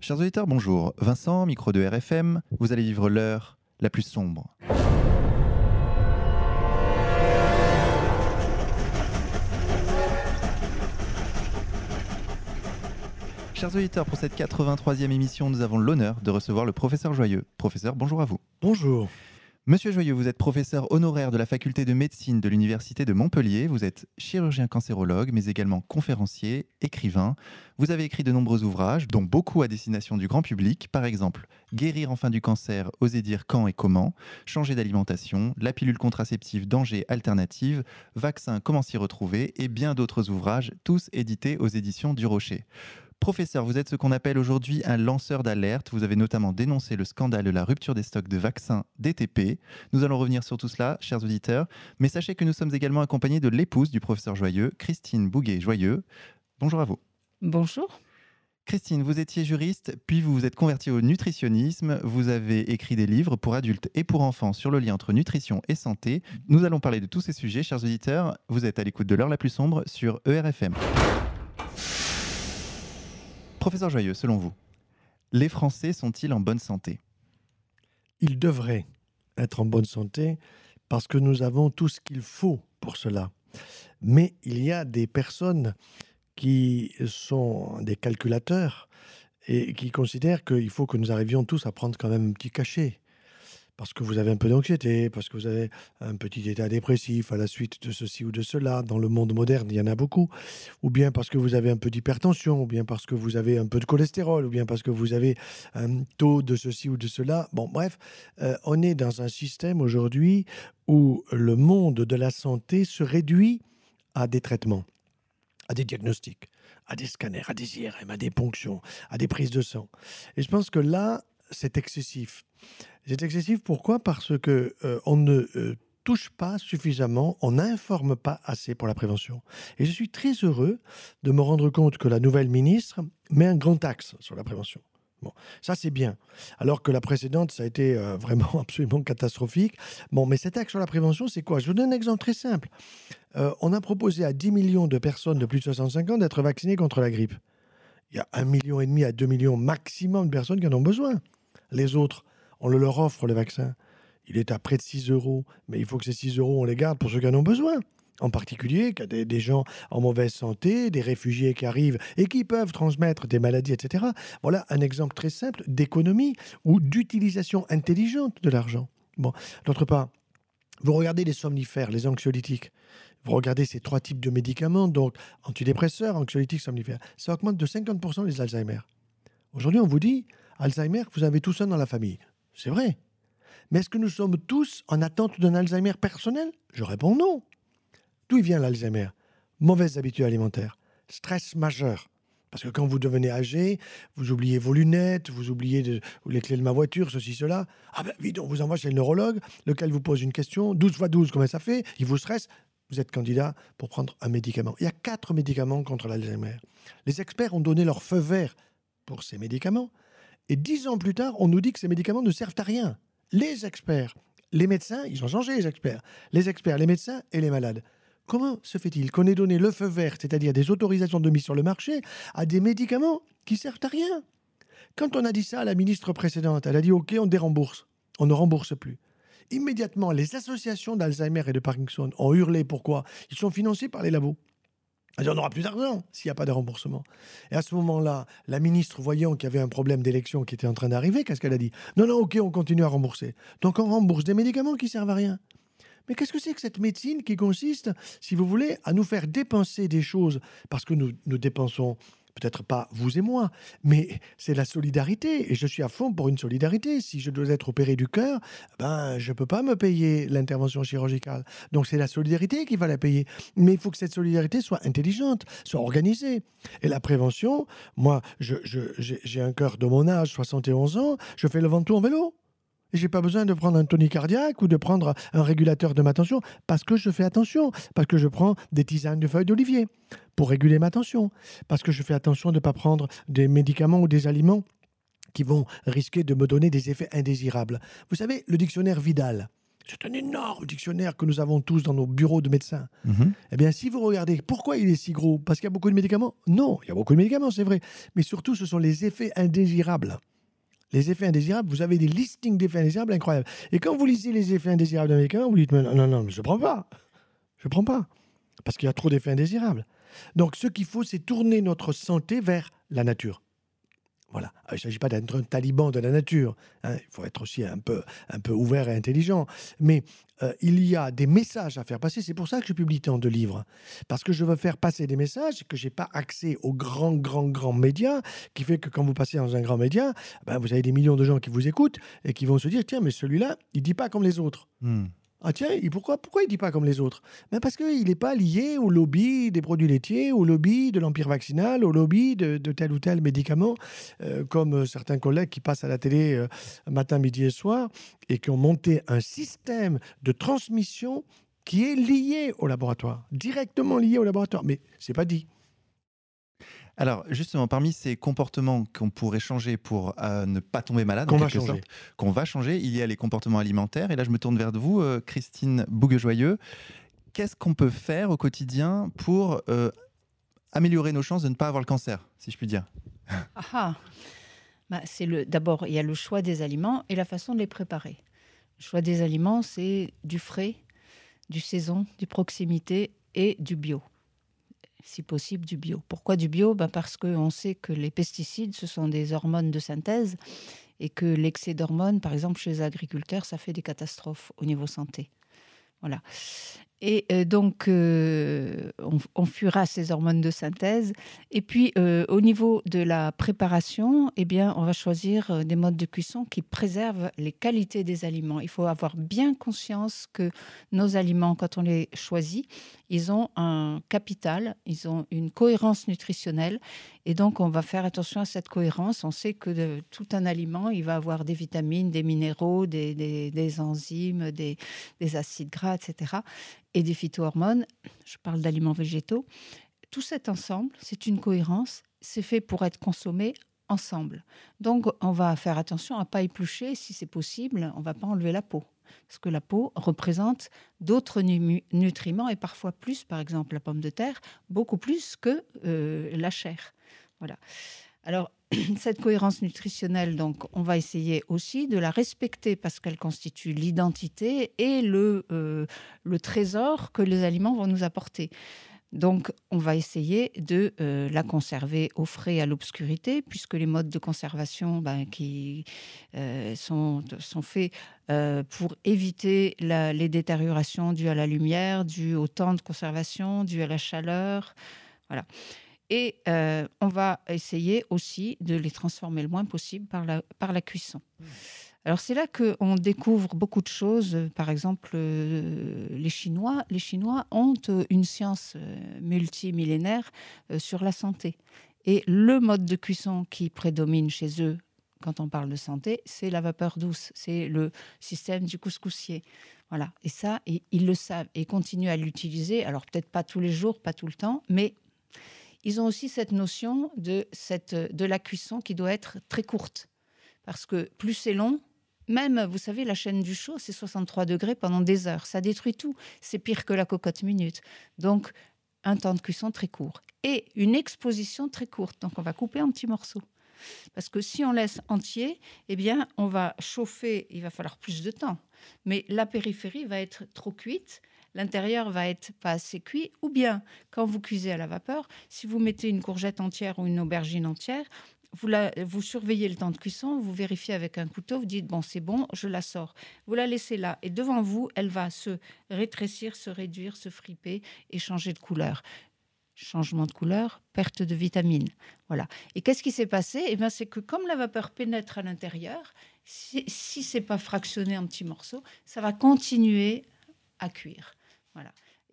Chers auditeurs, bonjour. Vincent, micro de RFM, vous allez vivre l'heure la plus sombre. Chers auditeurs, pour cette 83e émission, nous avons l'honneur de recevoir le professeur Joyeux. Professeur, bonjour à vous. Bonjour. Monsieur Joyeux, vous êtes professeur honoraire de la faculté de médecine de l'Université de Montpellier. Vous êtes chirurgien cancérologue, mais également conférencier, écrivain. Vous avez écrit de nombreux ouvrages, dont beaucoup à destination du grand public. Par exemple, Guérir enfin du cancer, oser dire quand et comment, Changer d'alimentation, La pilule contraceptive, danger alternative, Vaccin, comment s'y retrouver, et bien d'autres ouvrages, tous édités aux éditions du Rocher. Professeur, vous êtes ce qu'on appelle aujourd'hui un lanceur d'alerte. Vous avez notamment dénoncé le scandale de la rupture des stocks de vaccins DTP. Nous allons revenir sur tout cela, chers auditeurs. Mais sachez que nous sommes également accompagnés de l'épouse du professeur Joyeux, Christine Bouguet-Joyeux. Bonjour à vous. Bonjour. Christine, vous étiez juriste, puis vous vous êtes convertie au nutritionnisme. Vous avez écrit des livres pour adultes et pour enfants sur le lien entre nutrition et santé. Nous allons parler de tous ces sujets, chers auditeurs. Vous êtes à l'écoute de l'heure la plus sombre sur ERFM. Professeur Joyeux, selon vous, les Français sont-ils en bonne santé? Ils devraient être en bonne santé parce que nous avons tout ce qu'il faut pour cela. Mais il y a des personnes qui sont des calculateurs et qui considèrent qu'il faut que nous arrivions tous à prendre quand même un petit cachet parce que vous avez un peu d'anxiété, parce que vous avez un petit état dépressif à la suite de ceci ou de cela. Dans le monde moderne, il y en a beaucoup. Ou bien parce que vous avez un peu d'hypertension, ou bien parce que vous avez un peu de cholestérol, ou bien parce que vous avez un taux de ceci ou de cela. Bon, bref, euh, on est dans un système aujourd'hui où le monde de la santé se réduit à des traitements, à des diagnostics, à des scanners, à des IRM, à des ponctions, à des prises de sang. Et je pense que là, c'est excessif. C'est excessif pourquoi? Parce que euh, on ne euh, touche pas suffisamment, on n'informe pas assez pour la prévention. Et je suis très heureux de me rendre compte que la nouvelle ministre met un grand axe sur la prévention. Bon, ça c'est bien. Alors que la précédente, ça a été euh, vraiment absolument catastrophique. Bon, mais cet axe sur la prévention, c'est quoi? Je vous donne un exemple très simple. on a proposé à 10 millions de personnes de plus de 65 ans d'être vaccinées contre la grippe. Il y a 1,5 million à 2 millions maximum de personnes qui en ont besoin. Les autres, on le leur offre, le vaccin. Il est à près de 6 euros, mais il faut que ces 6 euros, on les garde pour ceux qui en ont besoin. En particulier, qu'il des, des, gens en mauvaise santé, des réfugiés qui arrivent et qui peuvent transmettre des maladies, etc. Voilà un exemple très simple d'économie ou d'utilisation intelligente de l'argent. Bon, d'autre part, vous regardez les somnifères, les anxiolytiques. Vous regardez ces trois types de médicaments, donc antidépresseurs, anxiolytiques, somnifères. Ça augmente de 50% les Alzheimer. Aujourd'hui, on vous dit, Alzheimer, vous avez tout ça dans la famille. C'est vrai. Mais est-ce que nous sommes tous en attente d'un Alzheimer personnel? Je réponds non. D'où vient l'Alzheimer? Mauvaises habitudes alimentaires, stress majeur. Parce que quand vous devenez âgé, vous oubliez vos lunettes, vous oubliez les clés de ma voiture, ceci, cela. Ah ben vite, on vous envoie chez le neurologue, lequel vous pose une question, 12 fois 12, comment ça fait? Il vous stresse, vous êtes candidat pour prendre un médicament. Il y a quatre médicaments contre l'Alzheimer. Les experts ont donné leur feu vert pour ces médicaments. Et dix ans plus tard, on nous dit que ces médicaments ne servent à rien. Les experts, les médecins, ils ont changé les experts. Les experts, les médecins et les malades. Comment se fait-il qu'on ait donné le feu vert, c'est-à-dire des autorisations de mise sur le marché, à des médicaments qui servent à rien? Quand on a dit ça à la ministre précédente, elle a dit OK, on dérembourse. On ne rembourse plus. Immédiatement, les associations d'Alzheimer et de Parkinson ont hurlé. Pourquoi Ils sont financés par les labos on n'aura plus d'argent s'il n'y a pas de remboursement. Et à ce moment-là, la ministre, voyant qu'il y avait un problème d'élection qui était en train d'arriver, qu'est-ce qu'elle a dit? Non, non, ok, on continue à rembourser. Donc on rembourse des médicaments qui servent à rien. Mais qu'est-ce que c'est que cette médecine qui consiste, si vous voulez, à nous faire dépenser des choses parce que nous, nous dépensons peut-être pas vous et moi, mais c'est la solidarité. Et je suis à fond pour une solidarité. Si je dois être opéré du cœur, ben, je ne peux pas me payer l'intervention chirurgicale. Donc c'est la solidarité qui va la payer. Mais il faut que cette solidarité soit intelligente, soit organisée. Et la prévention, moi, j'ai un cœur de mon âge, 71 ans, je fais le ventoux en vélo. Et j'ai pas besoin de prendre un tonique cardiaque ou de prendre un régulateur de ma tension parce que je fais attention, parce que je prends des tisanes de feuilles d'olivier pour réguler ma tension, parce que je fais attention de ne pas prendre des médicaments ou des aliments qui vont risquer de me donner des effets indésirables. Vous savez, le dictionnaire Vidal, C'est un énorme dictionnaire que nous avons tous dans nos bureaux de médecins. Mhm. Eh bien, si vous regardez, pourquoi il est si gros Parce qu'il y a beaucoup de médicaments? Non, il y a beaucoup de médicaments, c'est vrai. Mais surtout, ce sont les effets indésirables. Les effets indésirables, vous avez des listings d'effets indésirables incroyables. Et quand vous lisez les effets indésirables d'un médicament, vous dites, mais non, non, non, je ne prends pas. Je ne prends pas. Parce qu'il y a trop d'effets indésirables. Donc, ce qu'il faut, c'est tourner notre santé vers la nature. Voilà. Ah, il ne s'agit pas d'être un taliban de la nature. hein. Il faut être aussi un peu, un peu ouvert et intelligent. Mais euh, il y a des messages à faire passer. C'est pour ça que je publie tant de livres. Parce que je veux faire passer des messages que je n'ai pas accès aux grands, grands, grands médias, qui fait que quand vous passez dans un grand média, ben, vous avez des millions de gens qui vous écoutent et qui vont se dire, tiens, mais celui-là, il ne dit pas comme les autres. Hmm. Ah tiens, pourquoi, pourquoi il ne dit pas comme les autres? Ben Parce qu'il n'est pas lié au lobby des produits laitiers, au lobby de l'empire vaccinal, au lobby de, tel ou tel médicament, euh, comme euh, certains collègues qui passent à la télé euh, matin, midi et soir, et qui ont monté un système de transmission qui est lié au laboratoire, directement lié au laboratoire. Mais c'est pas dit. Alors, justement, parmi ces comportements qu'on pourrait changer pour euh, ne pas tomber malade, Qu'on va changer, il y a les comportements alimentaires. Et là, je me tourne vers vous, euh, Christine Bouguejoyeux. Qu'est-ce qu'on peut faire au quotidien pour euh, améliorer nos chances de ne pas avoir le cancer, si je puis dire? Ah ah. Bah, c'est le. D'abord, il y a le choix des aliments et la façon de les préparer. Le choix des aliments, c'est du frais, du saison, du proximité et du bio. Si possible, du bio. Pourquoi du bio? Bah, Parce qu'on sait que les pesticides, ce sont des hormones de synthèse et que l'excès d'hormones, par exemple chez les agriculteurs, ça fait des catastrophes au niveau santé. Voilà. Et euh, donc, euh, on, on fuira ces hormones de synthèse. Et puis, euh, au niveau de la préparation, eh bien, on va choisir des modes de cuisson qui préservent les qualités des aliments. Il faut avoir bien conscience que nos aliments, quand on les choisit, ils ont un capital, ils ont une cohérence nutritionnelle. Et donc, on va faire attention à cette cohérence. On sait que tout un aliment, il va avoir des vitamines, des minéraux, des, enzymes, des acides gras, etc. Et des phytohormones. Je parle d'aliments végétaux. Tout cet ensemble, c'est une cohérence. C'est fait pour être consommé ensemble. Donc, on va faire attention à pas éplucher. Si c'est possible, on va pas enlever la peau. Parce que la peau représente d'autres nu- nutriments et parfois plus, par exemple la pomme de terre, beaucoup plus que euh, la chair. Voilà. Alors, cette cohérence nutritionnelle, donc, on va essayer aussi de la respecter parce qu'elle constitue l'identité et le, euh, trésor que les aliments vont nous apporter. Donc, on va essayer de euh, la conserver au frais à l'obscurité, puisque les modes de conservation ben, qui euh, sont, faits pour éviter les détériorations dues à la lumière, dues au temps de conservation, dues à la chaleur. Voilà. Et euh, on va essayer aussi de les transformer le moins possible par la, par la cuisson. Alors c'est là qu'on découvre beaucoup de choses. Par exemple, euh, les Chinois, les Chinois ont euh, une science multimillénaire sur la santé. Et le mode de cuisson qui prédomine chez eux quand on parle de santé, c'est la vapeur douce, c'est le système du couscoussier. Voilà. Et ça, ils le savent et continuent à l'utiliser. Alors peut-être pas tous les jours, pas tout le temps, mais ils ont aussi cette notion de, cette, de la cuisson qui doit être très courte. Parce que plus c'est long, même, vous savez, la chaîne du chaud, c'est 63 degrés pendant des heures. Ça détruit tout. C'est pire que la cocotte minute. Donc, un temps de cuisson très court. Et une exposition très courte. Donc, on va couper en petits morceaux. Parce que si on laisse entier, eh bien, on va chauffer, il va falloir plus de temps. Mais la périphérie va être trop cuite, l'intérieur va être pas assez cuit. Ou bien, quand vous cuisez à la vapeur, si vous mettez une courgette entière ou une aubergine entière, vous, surveillez le temps de cuisson, vous vérifiez avec un couteau, vous dites, bon, c'est bon, je la sors. Vous la laissez là, et devant vous, elle va se rétrécir, se réduire, se friper et changer de couleur. Changement de couleur, perte de vitamines. Voilà. Et qu'est-ce qui s'est passé? Eh bien, c'est que comme la vapeur pénètre à l'intérieur, si, si c'est pas fractionné en petits morceaux, ça va continuer à cuire.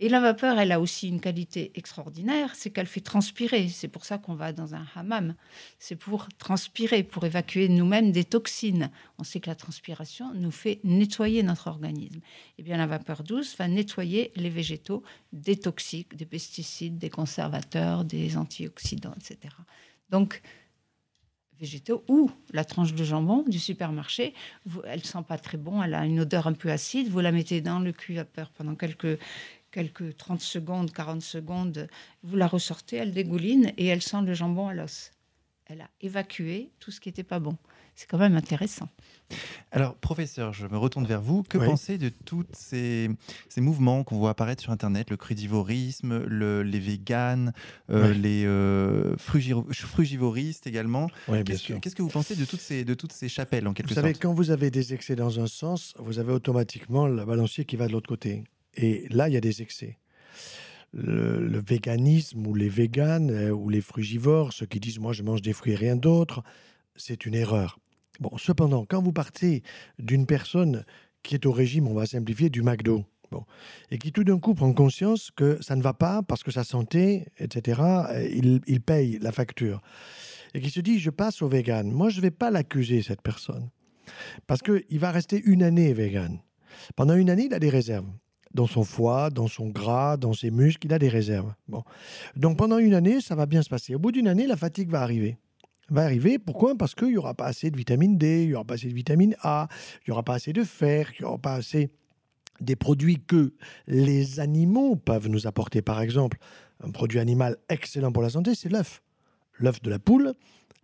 Et la vapeur, elle a aussi une qualité extraordinaire, c'est qu'elle fait transpirer. C'est pour ça qu'on va dans un hammam. C'est pour transpirer, pour évacuer nous-mêmes des toxines. On sait que la transpiration nous fait nettoyer notre organisme. Eh bien, la vapeur douce va nettoyer les végétaux des toxiques, des pesticides, des conservateurs, des antioxydants, etc. Donc, végétaux ou la tranche de jambon du supermarché. elle ne sent pas très bon, elle a une odeur un peu acide. Vous la mettez dans le cuit vapeur pendant quelques, quelques 30 secondes, 40 secondes. Vous la ressortez, elle dégouline et elle sent le jambon à l'os. Elle a évacué tout ce qui n'était pas bon. C'est quand même intéressant. Alors, professeur, je me retourne vers vous. Que pensez de tous ces, mouvements qu'on voit apparaître sur Internet, le crudivorisme, les véganes, euh, les euh, frugivoristes également? Qu'est-ce que vous pensez de toutes ces, de toutes ces chapelles, en quelque sorte Vous savez, quand vous avez des excès dans un sens, vous avez automatiquement le balancier qui va de l'autre côté. Et là, il y a des excès. Le, véganisme ou les véganes euh, ou les frugivores, ceux qui disent moi je mange des fruits et rien d'autre, c'est une erreur. Bon, cependant, quand vous partez d'une personne qui est au régime, on va simplifier, du McDo, bon, et qui tout d'un coup prend conscience que ça ne va pas parce que sa santé, etc., il, il paye la facture, et qui se dit, je passe au vegan. Moi, je ne vais pas l'accuser, cette personne, parce qu'il va rester une année vegan. Pendant une année, il a des réserves dans son foie, dans son gras, dans ses muscles, il a des réserves. Bon. Donc pendant une année, ça va bien se passer. Au bout d'une année, la fatigue va arriver va arriver. Pourquoi? Parce qu'il n'y aura pas assez de vitamine D, il n'y aura pas assez de vitamine A, il n'y aura pas assez de fer, il n'y aura pas assez des produits que les animaux peuvent nous apporter. Par exemple, un produit animal excellent pour la santé, c'est l'œuf. L'œuf de la poule,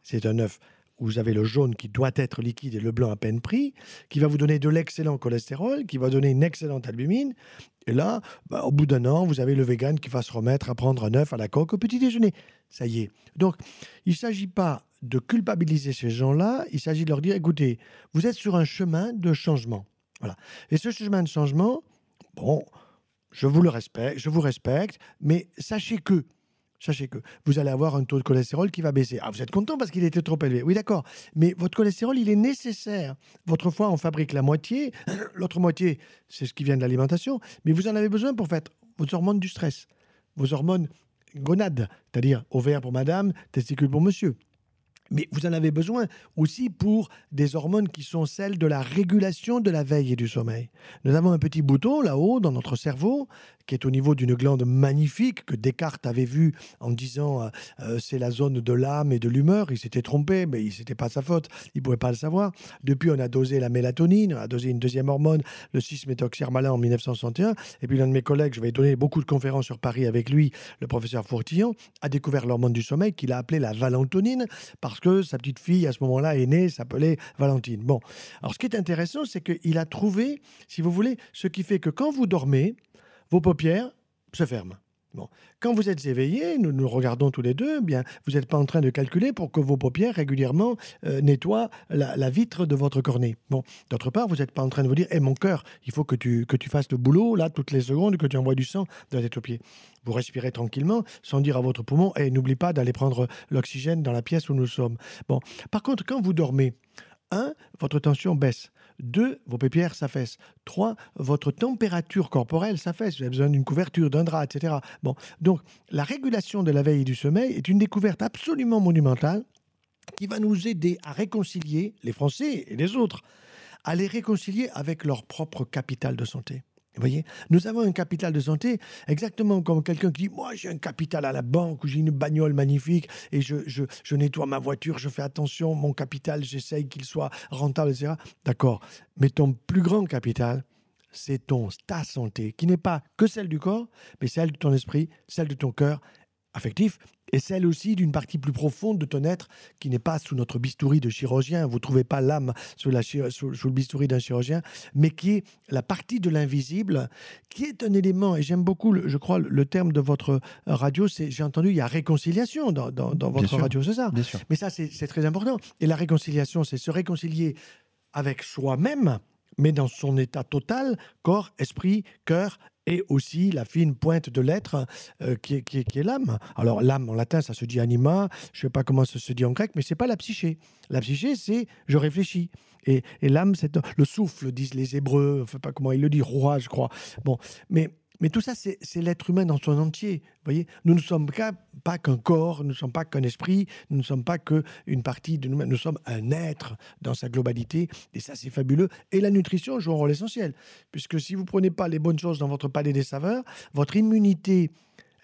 c'est un œuf où vous avez le jaune qui doit être liquide et le blanc à peine pris, qui va vous donner de l'excellent cholestérol, qui va donner une excellente albumine. Et là, bah, au bout d'un an, vous avez le vegan qui va se remettre à prendre un œuf à la coque au petit déjeuner. Ça y est. Donc, il ne s'agit pas de culpabiliser ces gens-là, il s'agit de leur dire, écoutez, vous êtes sur un chemin de changement. Voilà. Et ce chemin de changement, bon, je vous le respecte, je vous respecte, mais sachez que, sachez que vous allez avoir un taux de cholestérol qui va baisser. Ah, vous êtes content parce qu'il était trop élevé. Oui, d'accord. Mais votre cholestérol, il est nécessaire. Votre foie en fabrique la moitié. L'autre moitié, c'est ce qui vient de l'alimentation. Mais vous en avez besoin pour faire vos hormones du stress, vos hormones gonades, c'est-à-dire ovaire pour madame, testicule pour monsieur. Mais vous en avez besoin aussi pour des hormones qui sont celles de la régulation de la veille et du sommeil. Nous avons un petit bouton là-haut dans notre cerveau qui est au niveau d'une glande magnifique que Descartes avait vu en disant euh, euh, c'est la zone de l'âme et de l'humeur. Il s'était trompé, mais ce n'était pas sa faute. Il ne pouvait pas le savoir. Depuis, on a dosé la mélatonine, on a dosé une deuxième hormone, le 6-méthoxyrmalin en 1961. Et puis l'un de mes collègues, je vais donner beaucoup de conférences sur Paris avec lui, le professeur Fourtillon, a découvert l'hormone du sommeil qu'il a appelée la valentonine que sa petite fille à ce moment-là est née, s'appelait Valentine. Bon, alors ce qui est intéressant, c'est qu'il a trouvé, si vous voulez, ce qui fait que quand vous dormez, vos paupières se ferment. Quand vous êtes éveillé, nous nous regardons tous les deux, eh bien, vous n'êtes pas en train de calculer pour que vos paupières régulièrement euh, nettoient la, vitre de votre cornée. Bon. D'autre part, vous n'êtes pas en train de vous dire, hé mon cœur, il faut que tu, que tu fasses le boulot, là, toutes les secondes, que tu envoies du sang dans tes pieds. Vous respirez tranquillement, sans dire à votre poumon, et n'oublie pas d'aller prendre l'oxygène dans la pièce où nous sommes. Bon. Par contre, quand vous dormez, un, votre tension baisse. 2. Vos paupières s'affaissent. 3. Votre température corporelle s'affaisse. Vous avez besoin d'une couverture, d'un drap, etc. Bon, donc la régulation de la veille et du sommeil est une découverte absolument monumentale qui va nous aider à réconcilier les Français et les autres, à les réconcilier avec leur propre capital de santé voyez, nous avons un capital de santé exactement comme quelqu'un qui dit Moi, j'ai un capital à la banque ou j'ai une bagnole magnifique et je, je, nettoie ma voiture, je fais attention, mon capital, j'essaye qu'il soit rentable, etc. D'accord. Mais ton plus grand capital, c'est ton, ta santé, qui n'est pas que celle du corps, mais celle de ton esprit, celle de ton cœur affectif et celle aussi d'une partie plus profonde de ton être qui n'est pas sous notre bistouri de chirurgien. Vous ne trouvez pas l'âme sous, le bistouri d'un chirurgien, mais qui est la partie de l'invisible, qui est un élément, et j'aime beaucoup, je crois, le terme de votre radio, c'est, j'ai entendu, il y a réconciliation dans, votre radio, c'est ça? Mais ça, c'est très important. Et la réconciliation, c'est se réconcilier avec soi-même, mais dans son état total, corps, esprit, cœur et aussi la fine pointe de l'être euh, qui, est l'âme. Alors l'âme en latin, ça se dit anima, je ne sais pas comment ça se dit en grec, mais c'est pas la psyché. La psyché, c'est je réfléchis. Et, et l'âme, c'est le souffle, disent les Hébreux, je ne sais pas comment ils le disent, roi, je crois. Bon, mais mais tout ça, c'est l'être humain dans son entier. voyez Nous ne sommes pas qu'un corps, nous ne sommes pas qu'un esprit, nous ne sommes pas qu'une partie de nous-mêmes, nous sommes un être dans sa globalité, et ça, c'est fabuleux. Et la nutrition joue un rôle essentiel, puisque si vous ne prenez pas les bonnes choses dans votre palais des saveurs, votre immunité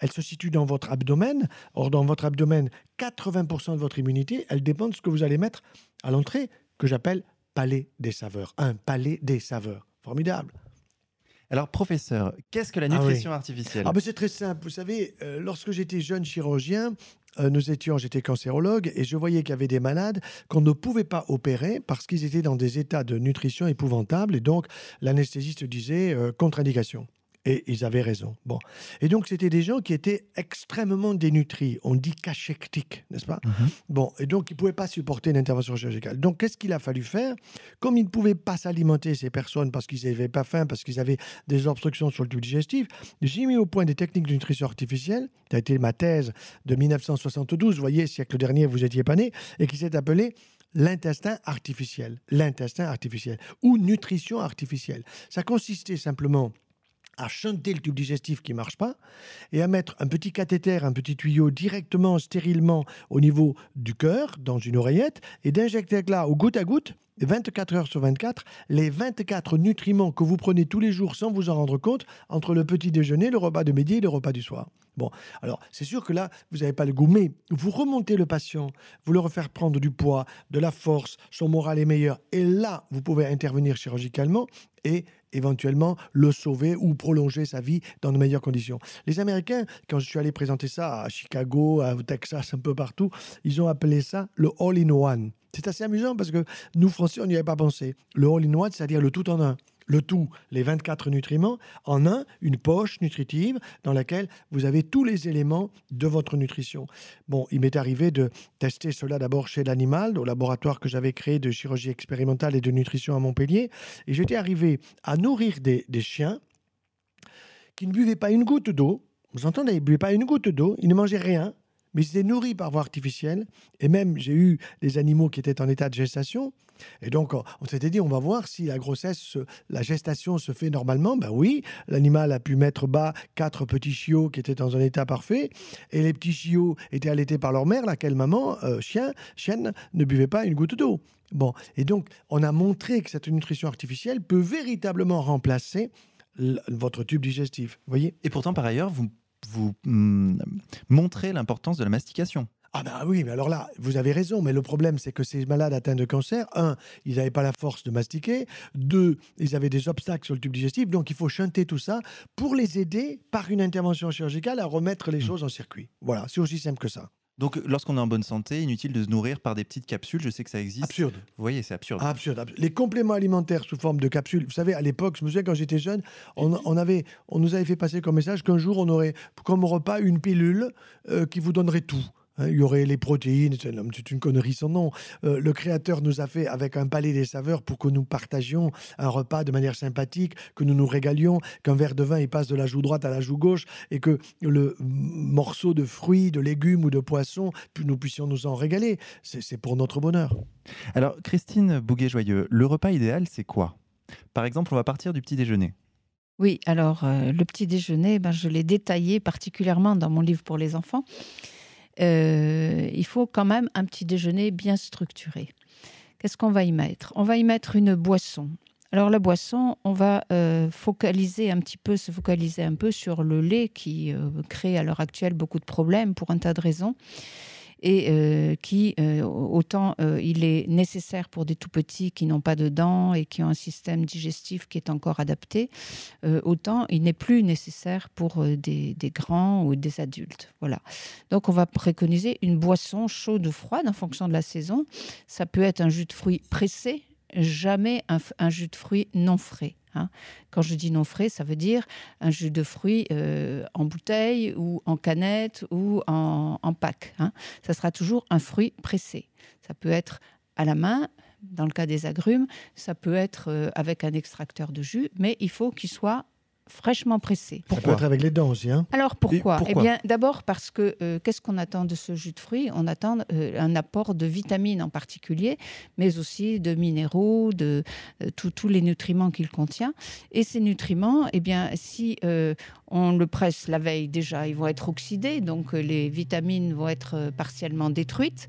elle se situe dans votre abdomen. Or, dans votre abdomen, 80% de votre immunité, elle dépend de ce que vous allez mettre à l'entrée, que j'appelle palais des saveurs. Un palais des saveurs. Formidable. Alors, professeur, qu'est-ce que la nutrition artificielle? Ah ben C'est très simple. Vous savez, euh, lorsque j'étais jeune chirurgien, euh, nous étions, j'étais cancérologue, et je voyais qu'il y avait des malades qu'on ne pouvait pas opérer parce qu'ils étaient dans des états de nutrition épouvantables, et donc l'anesthésiste disait euh, contre-indication. Et ils avaient raison. Bon. Et donc, c'était des gens qui étaient extrêmement dénutris. On dit cachectiques, n'est-ce pas? Mhm. Bon. Et donc, ils ne pouvaient pas supporter une intervention chirurgicale. Donc, qu'est-ce qu'il a fallu faire? Comme ils ne pouvaient pas s'alimenter, ces personnes, parce qu'ils n'avaient pas faim, parce qu'ils avaient des obstructions sur le tube digestif, j'ai mis au point des techniques de nutrition artificielle. Ça a été ma thèse de 1972. Vous voyez, siècle dernier, vous étiez pas né. Et qui s'est appelée l'intestin artificiel. L'intestin artificiel. Ou nutrition artificielle. Ça consistait simplement à chanter le tube digestif qui marche pas et à mettre un petit cathéter, un petit tuyau directement, stérilement au niveau du cœur, dans une oreillette, et d'injecter là au goutte à goutte 24 heures sur 24, les 24 nutriments que vous prenez tous les jours sans vous en rendre compte entre le petit déjeuner, le repas de midi et le repas du soir. Bon, alors c'est sûr que là, vous n'avez pas le goût, mais vous remontez le patient, vous le refaire prendre du poids, de la force, son moral est meilleur, et là, vous pouvez intervenir chirurgicalement et éventuellement le sauver ou prolonger sa vie dans de meilleures conditions. Les Américains, quand je suis allé présenter ça à Chicago, à Texas, un peu partout, ils ont appelé ça le all-in-one. C'est assez amusant parce que nous, Français, on n'y avait pas pensé. Le all-in-one, c'est-à-dire le tout en un. Le tout, les 24 nutriments, en un, une poche nutritive dans laquelle vous avez tous les éléments de votre nutrition. Bon, il m'est arrivé de tester cela d'abord chez l'animal, au laboratoire que j'avais créé de chirurgie expérimentale et de nutrition à Montpellier. Et j'étais arrivé à nourrir des, chiens qui ne buvaient pas une goutte d'eau. Vous entendez, ils ne buvaient pas une goutte d'eau, ils ne mangeaient rien mais ils étaient nourris par voie artificielle. Et même, j'ai eu des animaux qui étaient en état de gestation. Et donc, on s'était dit, on va voir si la grossesse, la gestation se fait normalement. Ben oui, l'animal a pu mettre bas quatre petits chiots qui étaient dans un état parfait. Et les petits chiots étaient allaités par leur mère, laquelle maman, euh, chien, chienne, ne buvait pas une goutte d'eau. Bon, et donc, on a montré que cette nutrition artificielle peut véritablement remplacer votre tube digestif. voyez? Et pourtant, par ailleurs, vous vous hmm, montrez l'importance de la mastication. Ah ben oui, mais alors là, vous avez raison, mais le problème, c'est que ces malades atteints de cancer, un, ils n'avaient pas la force de mastiquer, deux, ils avaient des obstacles sur le tube digestif, donc il faut chanter tout ça pour les aider, par une intervention chirurgicale, à remettre les hmm. choses en circuit. Voilà, c'est aussi simple que ça. Donc, lorsqu'on est en bonne santé, inutile de se nourrir par des petites capsules. Je sais que ça existe. Absurde. Vous voyez, c'est absurde. absurde. Les compléments alimentaires sous forme de capsules. Vous savez, à l'époque, je me souviens quand j'étais jeune, on, avait, on nous avait fait passer comme message qu'un jour, on aurait comme repas une pilule euh, qui vous donnerait tout. Hein, il y aurait les protéines, c'est une connerie son nom. Euh, le créateur nous a fait avec un palais des saveurs pour que nous partagions un repas de manière sympathique, que nous nous régalions, qu'un verre de vin il passe de la joue droite à la joue gauche et que le morceau de fruits, de légumes ou de poissons, nous puissions nous en régaler. C'est pour notre bonheur. Alors, Christine Bouguet-Joyeux, le repas idéal, c'est quoi? Par exemple, on va partir du petit déjeuner. Oui, alors euh, le petit déjeuner, ben, je l'ai détaillé particulièrement dans mon livre pour les enfants. Euh, il faut quand même un petit déjeuner bien structuré. Qu'est-ce qu'on va y mettre? On va y mettre une boisson. Alors la boisson, on va euh, focaliser un petit peu, se focaliser un peu sur le lait qui euh, crée à l'heure actuelle beaucoup de problèmes pour un tas de raisons et euh, qui, euh, autant euh, il est nécessaire pour des tout petits qui n'ont pas de dents et qui ont un système digestif qui est encore adapté, autant il n'est plus nécessaire pour des, grands ou des adultes. Voilà. Donc on va préconiser une boisson chaude ou froide en fonction de la saison. Ça peut être un jus de fruits pressé, jamais un, jus de fruits non frais. Hein. Quand je dis non frais, ça veut dire un jus de fruits euh, en bouteille ou en canette ou en, pack. Hein. Ça sera toujours un fruit pressé. Ça peut être à la main, dans le cas des agrumes, ça peut être euh, avec un extracteur de jus, mais il faut qu'il soit fraîchement pressé. Pourquoi Ça être avec les dents aussi. Hein Alors pourquoi, Eh bien, d'abord parce que euh, qu'est-ce qu'on attend de ce jus de fruits On attend euh, un apport de vitamines en particulier, mais aussi de minéraux, de euh, tous les nutriments qu'il contient. Et ces nutriments, eh bien, si on le presse la veille déjà, ils vont être oxydés, donc les vitamines vont être partiellement détruites.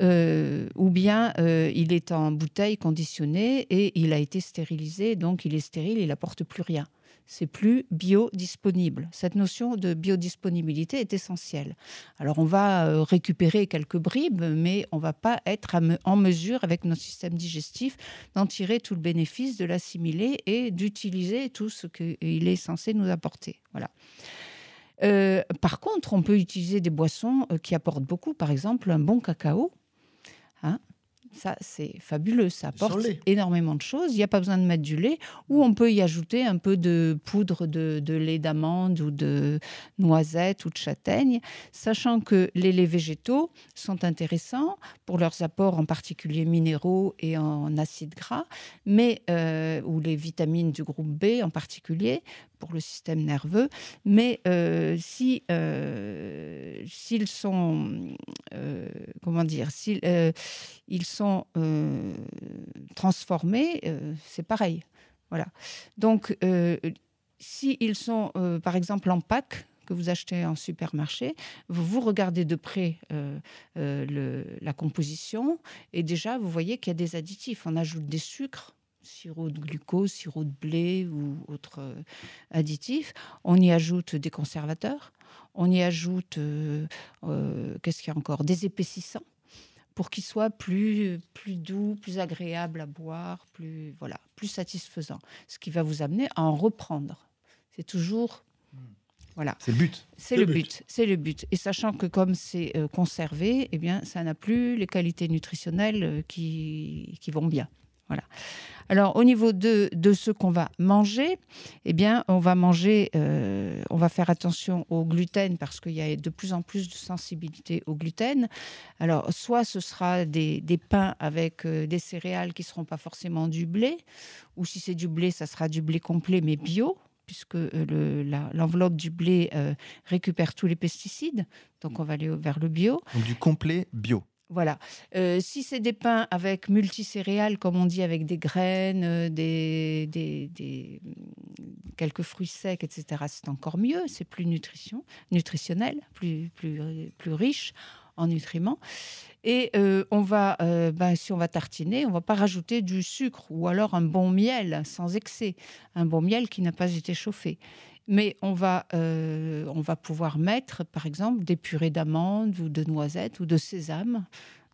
ou bien il est en bouteille conditionnée et il a été stérilisé, donc il est stérile, il n'apporte plus rien c'est plus biodisponible. Cette notion de biodisponibilité est essentielle. Alors on va euh, récupérer quelques bribes, mais on va pas être en mesure avec notre système digestif d'en tirer tout le bénéfice, de l'assimiler et d'utiliser tout ce qu'il est censé nous apporter. Voilà. Euh, par contre, on peut utiliser des boissons euh, qui apportent beaucoup, par exemple un bon cacao. Hein, ça, c'est fabuleux. Ça apporte énormément de choses. Il n'y a pas besoin de mettre du lait. Ou on peut y ajouter un peu de poudre de, lait d'amande ou de noisette ou de châtaigne, sachant que les laits végétaux sont intéressants pour leurs apports, en particulier minéraux et en acides gras, mais euh, ou les vitamines du groupe B en particulier pour le système nerveux. Mais euh, si euh, s'ils sont comment dire s'ils ils sont euh, transformés, euh, c'est pareil. Voilà. Donc, euh, si ils sont, par exemple, en pack, que vous achetez en supermarché, vous, vous regardez de près la composition et déjà vous voyez qu'il y a des additifs. On ajoute des sucres, sirop de glucose, sirop de blé ou autres additifs. On y ajoute des conservateurs. On y ajoute, qu'est-ce qu'il y a encore? Des épaississants pour qu'il soit plus, plus doux, plus agréable à boire, plus, voilà, plus satisfaisant. Ce qui va vous amener à en reprendre. C'est toujours. Voilà. C'est le but. C'est le, but. C'est le but. Et sachant que comme c'est euh, conservé, eh bien, ça n'a plus les qualités nutritionnelles euh, qui, qui vont bien. Alors, au niveau de, de ce qu'on va manger, eh bien, on va manger, euh, on va faire attention au gluten parce qu'il y a de plus en plus de sensibilité au gluten. Alors, soit ce sera des, pains avec euh, des céréales qui ne seront pas forcément du blé, ou si c'est du blé, ça sera du blé complet mais bio puisque euh, l'enveloppe du blé récupère tous les pesticides. Donc, on va aller vers le bio. Donc, du complet bio. Voilà. Euh, si c'est des pains avec multicéréales, comme on dit, avec des graines, euh, des, quelques fruits secs, etc., c'est encore mieux. C'est plus nutrition, nutritionnel, plus riche en nutriments. Et euh, on va, ben, si on va tartiner, on va pas rajouter du sucre ou alors un bon miel sans excès, un bon miel qui n'a pas été chauffé mais on va, euh, on va pouvoir mettre, par exemple, des purées d'amandes ou de noisettes ou de sésame,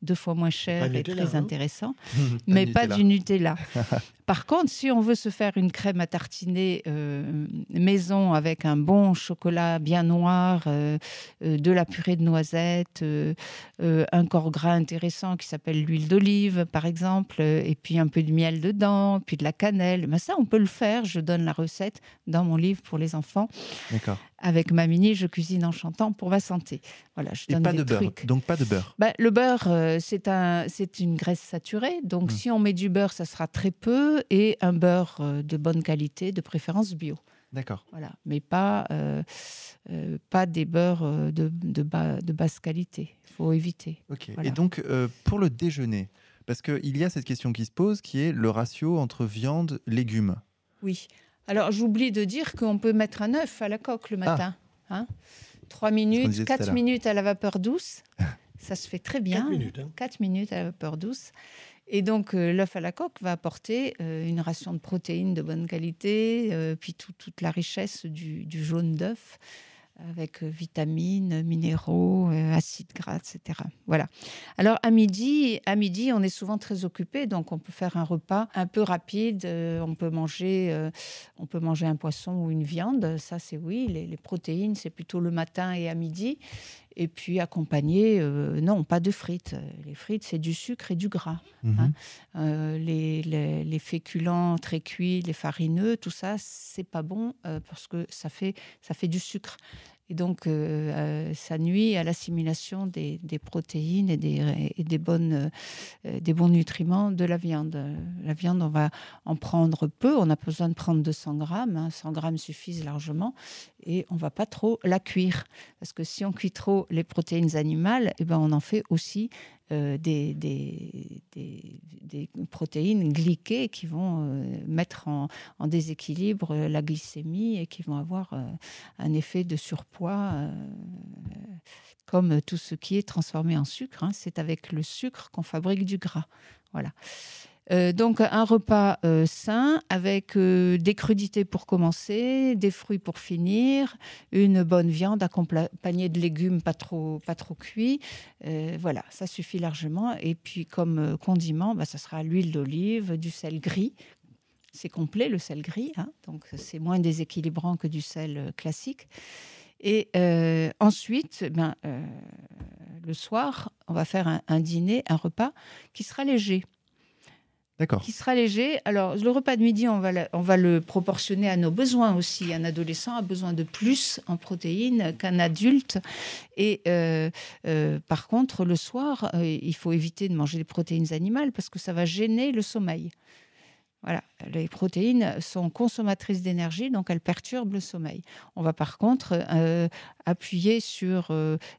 deux fois moins cher et très hein. intéressant, mais pas du Nutella. Par contre, si on veut se faire une crème à tartiner euh, maison avec un bon chocolat bien noir, euh, euh, de la purée de noisettes, un corps gras intéressant qui s'appelle l'huile d'olive, par exemple, et puis un peu de miel dedans, puis de la cannelle, ben ça, on peut le faire. Je donne la recette dans mon livre pour les enfants. D'accord. Avec ma mini, je cuisine en chantant pour ma santé. Voilà, je donne et pas de beurre. Donc pas de beurre. Ben, le beurre, c'est un, c'est une graisse saturée. Donc mmh. si on met du beurre, ça sera très peu et un beurre euh, de bonne qualité, de préférence bio. D'accord. Voilà, mais pas, euh, euh, pas des beurres de, de, de basse qualité. Il faut éviter. Ok. Et donc, pour le déjeuner, parce qu'il y a cette question qui se pose, qui est le ratio entre viande, légumes. Oui. Alors, j'oublie de dire qu'on peut mettre un œuf à la coque le matin. Ah. Hein 3 minutes, 4 minutes à la vapeur douce. Ça se fait très bien. 4 minutes. Hein. 4 minutes à la vapeur douce. Et donc, euh, l'œuf à la coque va apporter euh, une ration de protéines de bonne qualité, euh, puis toute la richesse du, jaune d'œuf, avec vitamines, minéraux, acides gras, etc. Voilà. Alors, à midi, à midi, on est souvent très occupé, donc on peut faire un repas un peu rapide. on, peut manger, on peut manger un poisson ou une viande, ça c'est oui. les protéines, c'est plutôt le matin et à midi. Et puis accompagner, euh, non, pas de frites. Les frites, c'est du sucre et du gras. Mhm. Hein. Euh, les, les, féculents très cuits, les farineux, tout ça, c'est pas bon euh, parce que ça fait, ça fait du sucre. Et donc, ça nuit à l'assimilation des, protéines et des, et des, bons nutriments de la viande. La viande, on va en prendre peu. On a besoin de prendre 200 grammes. 100 hein. grammes suffisent largement et on va pas trop la cuire parce que si on cuit trop les protéines animales, eh ben on en fait aussi euh, des, protéines glyquées qui vont euh, mettre en, déséquilibre la glycémie et qui vont avoir euh, un effet de surpoids comme tout ce qui est transformé en sucre. Hein. C'est avec le sucre qu'on fabrique du gras. Voilà. Euh, donc un repas euh, sain avec euh, des crudités pour commencer, des fruits pour finir, une bonne viande accompagnée de légumes pas trop, pas trop cuits. voilà, ça suffit largement. Et puis comme condiment, bah, ça sera l'huile d'olive, du sel gris. C'est complet le sel gris, hein. donc c'est moins déséquilibrant que du sel classique. Et ensuite, ben, le soir, on va faire un, dîner, un repas qui sera léger qui sera léger. Alors, le repas de midi, on va, le proportionner à nos besoins aussi. Un adolescent a besoin de plus en protéines qu'un adulte. Et euh, euh, par contre, le soir, euh, il faut éviter de manger des protéines animales parce que ça va gêner le sommeil. Voilà, les protéines sont consommatrices d'énergie, donc elles perturbent le sommeil. On va par contre appuyer sur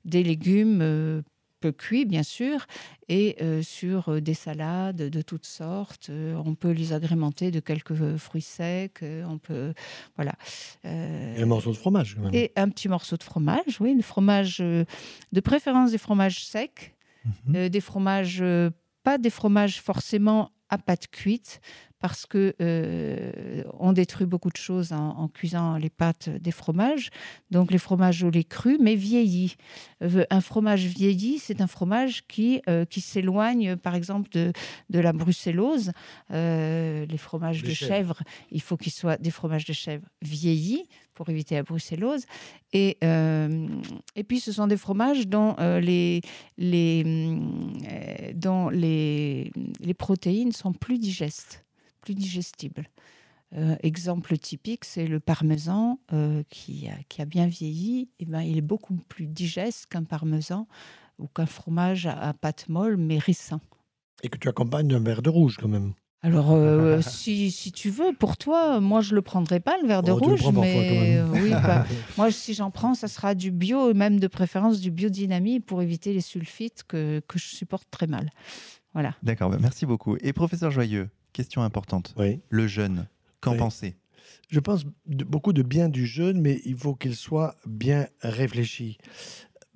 des légumes cuit, bien sûr, et euh, sur euh, des salades de toutes sortes. Euh, on peut les agrémenter de quelques fruits secs. on peut, voilà. et un morceau de fromage, Et un petit morceau de fromage, oui, le fromage, de préférence des fromages secs, mhm. des fromages, pas des fromages forcément à pâte cuite, parce que euh, on détruit beaucoup de choses en, cuisant les pâtes des fromages. Donc les fromages au lait cru, mais vieillis. Euh, un fromage vieilli, c'est un fromage qui, euh, qui s'éloigne, par exemple, de, de la brucellose. les fromages de chèvre, il faut qu'ils soient des fromages de chèvre vieillis pour éviter la brucellose. Et, et puis, ce sont des fromages dont, les, les, dont les, les protéines sont plus digestes plus digestible. Euh, exemple typique, c'est le parmesan euh, qui, a, qui, a, bien vieilli. Et eh ben, il est beaucoup plus digeste qu'un parmesan ou qu'un fromage à, pâte molle, mais récent. Et que tu accompagnes d'un verre de rouge quand même. Alors, euh, si, si, tu veux, pour toi, moi, je ne le prendrai pas, le verre de oh, rouge. mais oui, bah, moi, si j'en prends, ça sera du bio, même de préférence du biodynamie, pour éviter les sulfites que, que je supporte très mal. Voilà. D'accord, bah, merci beaucoup. Et professeur Joyeux, Question importante. Le jeûne, qu'en pensez? Je pense beaucoup de bien du jeûne, mais il faut qu'il soit bien réfléchi.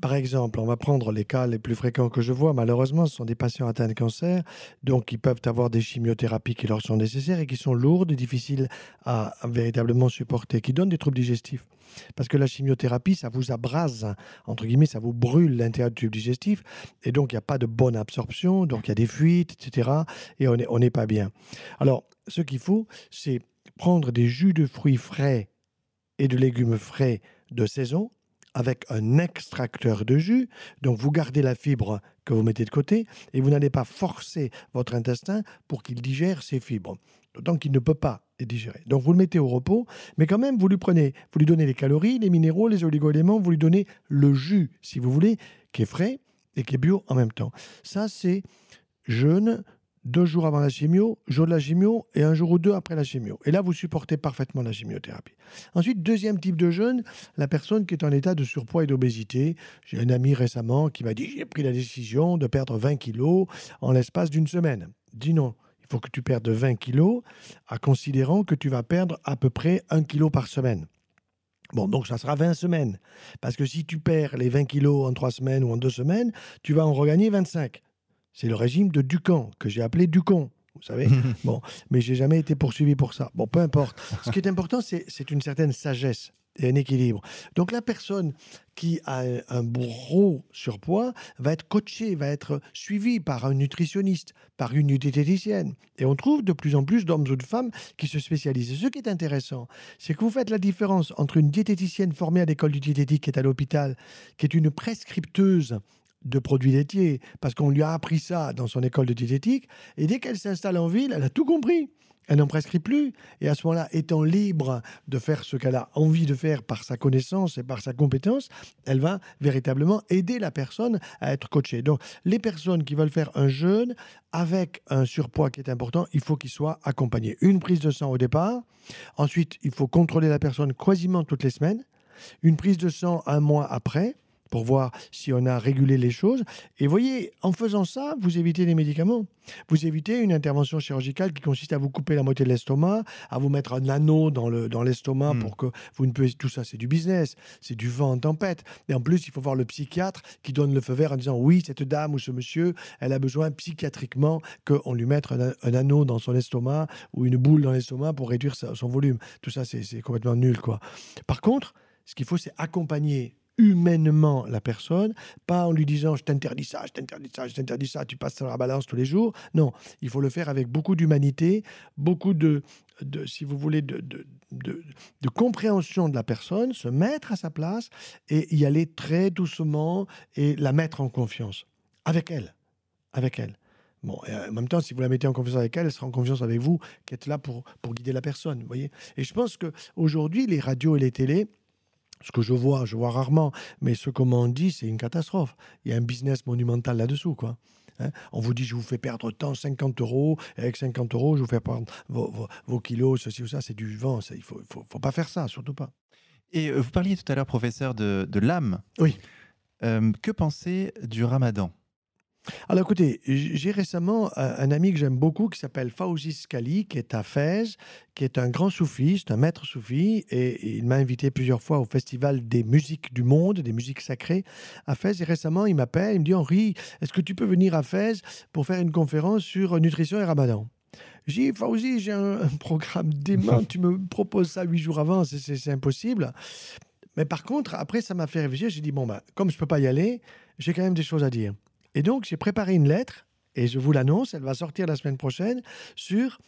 Par exemple, on va prendre les cas les plus fréquents que je vois. Malheureusement, ce sont des patients atteints de cancer, donc ils peuvent avoir des chimiothérapies qui leur sont nécessaires et qui sont lourdes et difficiles à, véritablement supporter, qui donnent des troubles digestifs. Parce que la chimiothérapie, ça vous abrase, entre guillemets, ça vous brûle l'intérieur du tube digestif, et donc il n'y a pas de bonne absorption, donc il y a des fuites, etc. Et on n'est pas bien. Alors, ce qu'il faut, c'est prendre des jus de fruits frais et de légumes frais de saison, avec un extracteur de jus. Donc vous gardez la fibre que vous mettez de côté et vous n'allez pas forcer votre intestin pour qu'il digère ces fibres. D'autant qu'il ne peut pas les digérer. Donc vous le mettez au repos, mais quand même vous lui prenez, vous lui donnez les calories, les minéraux, les oligo-éléments, vous lui donnez le jus, si vous voulez, qui est frais et qui est bio en même temps. Ça c'est jeûne deux jours avant la chimio, jour de la chimio et un jour ou deux après la chimio. Et là, vous supportez parfaitement la chimiothérapie. Ensuite, deuxième type de jeûne, la personne qui est en état de surpoids et d'obésité. J'ai un ami récemment qui m'a dit j'ai pris la décision de perdre 20 kilos en l'espace d'une semaine. Dis non. Il faut que tu perdes 20 kilos, en considérant que tu vas perdre à peu près 1 kilo par semaine. Bon, donc ça sera 20 semaines. Parce que si tu perds les 20 kilos en 3 semaines ou en 2 semaines, tu vas en regagner 25. C'est le régime de Ducamp, que j'ai appelé Ducon. Vous savez Bon, mais j'ai jamais été poursuivi pour ça. Bon, peu importe. Ce qui est important, c'est une certaine sagesse et un équilibre. Donc la personne qui a un gros surpoids va être coachée, va être suivie par un nutritionniste, par une diététicienne. Et on trouve de plus en plus d'hommes ou de femmes qui se spécialisent. ce qui est intéressant, c'est que vous faites la différence entre une diététicienne formée à l'école du diététique qui est à l'hôpital, qui est une prescripteuse de produits laitiers, parce qu'on lui a appris ça dans son école de diététique, et dès qu'elle s'installe en ville, elle a tout compris. Elle n'en prescrit plus, et à ce moment-là, étant libre de faire ce qu'elle a envie de faire par sa connaissance et par sa compétence, elle va véritablement aider la personne à être coachée. Donc, les personnes qui veulent faire un jeûne avec un surpoids qui est important, il faut qu'il soit accompagné. Une prise de sang au départ, ensuite, il faut contrôler la personne quasiment toutes les semaines, une prise de sang un mois après, pour voir si on a régulé les choses. Et voyez, en faisant ça, vous évitez les médicaments. Vous évitez une intervention chirurgicale qui consiste à vous couper la moitié de l'estomac, à vous mettre un anneau dans l'estomac dans pour que vous ne puissiez... Tout ça, c'est du business, c'est du vent en tempête. Et en plus, il faut voir le psychiatre qui donne le feu vert en disant oui, cette dame ou ce monsieur, elle a besoin psychiatriquement qu'on lui mette un, anneau dans son estomac ou une boule dans l'estomac pour réduire son volume. Tout ça, c'est complètement nul. quoi. Par contre, ce qu'il faut, c'est accompagner humainement la personne, pas en lui disant je t'interdis ça, je t'interdis ça, je t'interdis ça, tu passes sur la balance tous les jours. Non, il faut le faire avec beaucoup d'humanité, beaucoup de, de, si vous voulez, de, de, de, compréhension de la personne, se mettre à sa place et y aller très doucement et la mettre en confiance avec elle, avec elle. Bon, en même temps, si vous la mettez en confiance avec elle, elle sera en confiance avec vous, qui êtes là pour, pour guider la personne. voyez et je pense qu'aujourd'hui, les radios et les télés, ce que je vois, je vois rarement, mais ce qu'on m'en dit, c'est une catastrophe. Il y a un business monumental là-dessous, quoi. Hein. on vous dit, je vous fais perdre tant 50 euros, et avec 50 euros, je vous fais perdre vos, kilos, ceci ou ça, c'est du vent. Il ne faut, faut, pas faire ça, surtout pas. Et euh, vous parliez tout à l'heure, professeur, de, de l'âme. Oui. Euh, que pensez du ramadan? Alors écoutez, j'ai récemment un, ami que j'aime beaucoup qui s'appelle Fauzi Skali, qui est à Fès, qui est un grand soufiste, un maître soufi, et, il m'a invité plusieurs fois au Festival des musiques du monde, des musiques sacrées à Fès. Et récemment, il m'appelle, il me dit Henri, est-ce que tu peux venir à Fès pour faire une conférence sur nutrition et ramadan? J'ai dit, Fauzi, j'ai un, programme dément, tu me proposes ça huit jours avant, c'est impossible. Mais par contre, après, ça m'a fait réfléchir. J'ai dit, bon, bah, comme je ne peux pas y aller, j'ai quand même des choses à dire. Et donc, j'ai préparé une lettre, et je vous l'annonce, elle va sortir la semaine prochaine, sur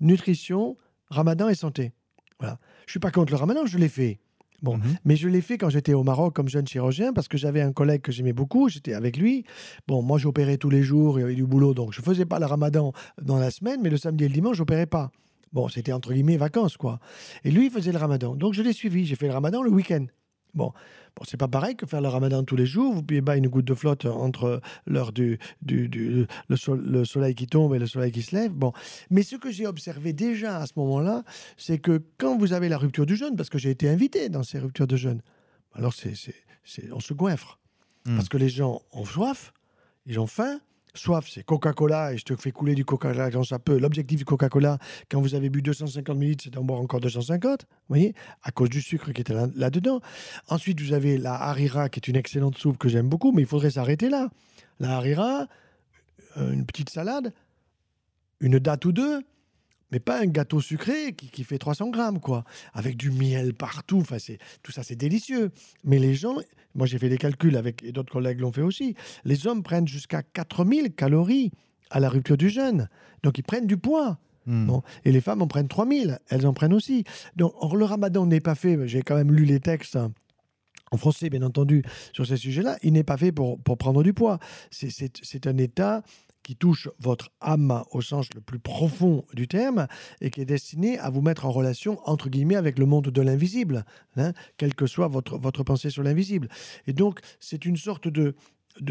nutrition, ramadan et santé. Voilà. Je suis pas contre le ramadan, je l'ai fait. Bon, mhm. mais je l'ai fait quand j'étais au Maroc comme jeune chirurgien parce que j'avais un collègue que j'aimais beaucoup, j'étais avec lui. Bon, moi j'opérais tous les jours, il y avait du boulot, donc je faisais pas le ramadan dans la semaine, mais le samedi et le dimanche, j'opérais pas. Bon, c'était entre guillemets vacances, quoi. Et lui, il faisait le ramadan. Donc je l'ai suivi, j'ai fait le ramadan le week-end. Bon, bon c'est pas pareil que faire le ramadan tous les jours. Vous ne pas une goutte de flotte entre l'heure du, du, du le, soleil qui tombe et le soleil qui se lève. Bon, mais ce que j'ai observé déjà à ce moment-là, c'est que quand vous avez la rupture du jeûne, parce que j'ai été invité dans ces ruptures de jeûne, alors c'est, on se goinfre. Hmm. Parce que les gens ont soif, ils ont faim, soif, c'est Coca-Cola et je te fais couler du Coca-Cola quand ça peut. L'objectif du Coca-Cola, quand vous avez bu 250 ml, c'est d'en boire encore 250, vous voyez, à cause du sucre qui était là-dedans. Ensuite, vous avez la harira, qui est une excellente soupe que j'aime beaucoup, mais il faudrait s'arrêter là. La harira, euh, une petite salade, une date ou deux, mais pas un gâteau sucré qui, fait 300 grammes, quoi, avec du miel partout. Enfin, c'est tout ça, c'est délicieux. Mais les gens, moi j'ai fait des calculs avec et d'autres collègues l'ont fait aussi. Les hommes prennent jusqu'à 4000 calories à la rupture du jeûne, donc ils prennent du poids. Hmm. et les femmes en prennent 3000, elles en prennent aussi. Donc, or, le ramadan n'est pas fait, j'ai quand même lu les textes hein, en français, bien entendu, sur ces sujets-là, il n'est pas fait pour, pour prendre du poids. C'est un état qui touche votre âme au sens le plus profond du terme et qui est destiné à vous mettre en relation, entre guillemets, avec le monde de l'invisible, hein, quelle que soit votre, votre pensée sur l'invisible. Et donc, c'est une sorte de,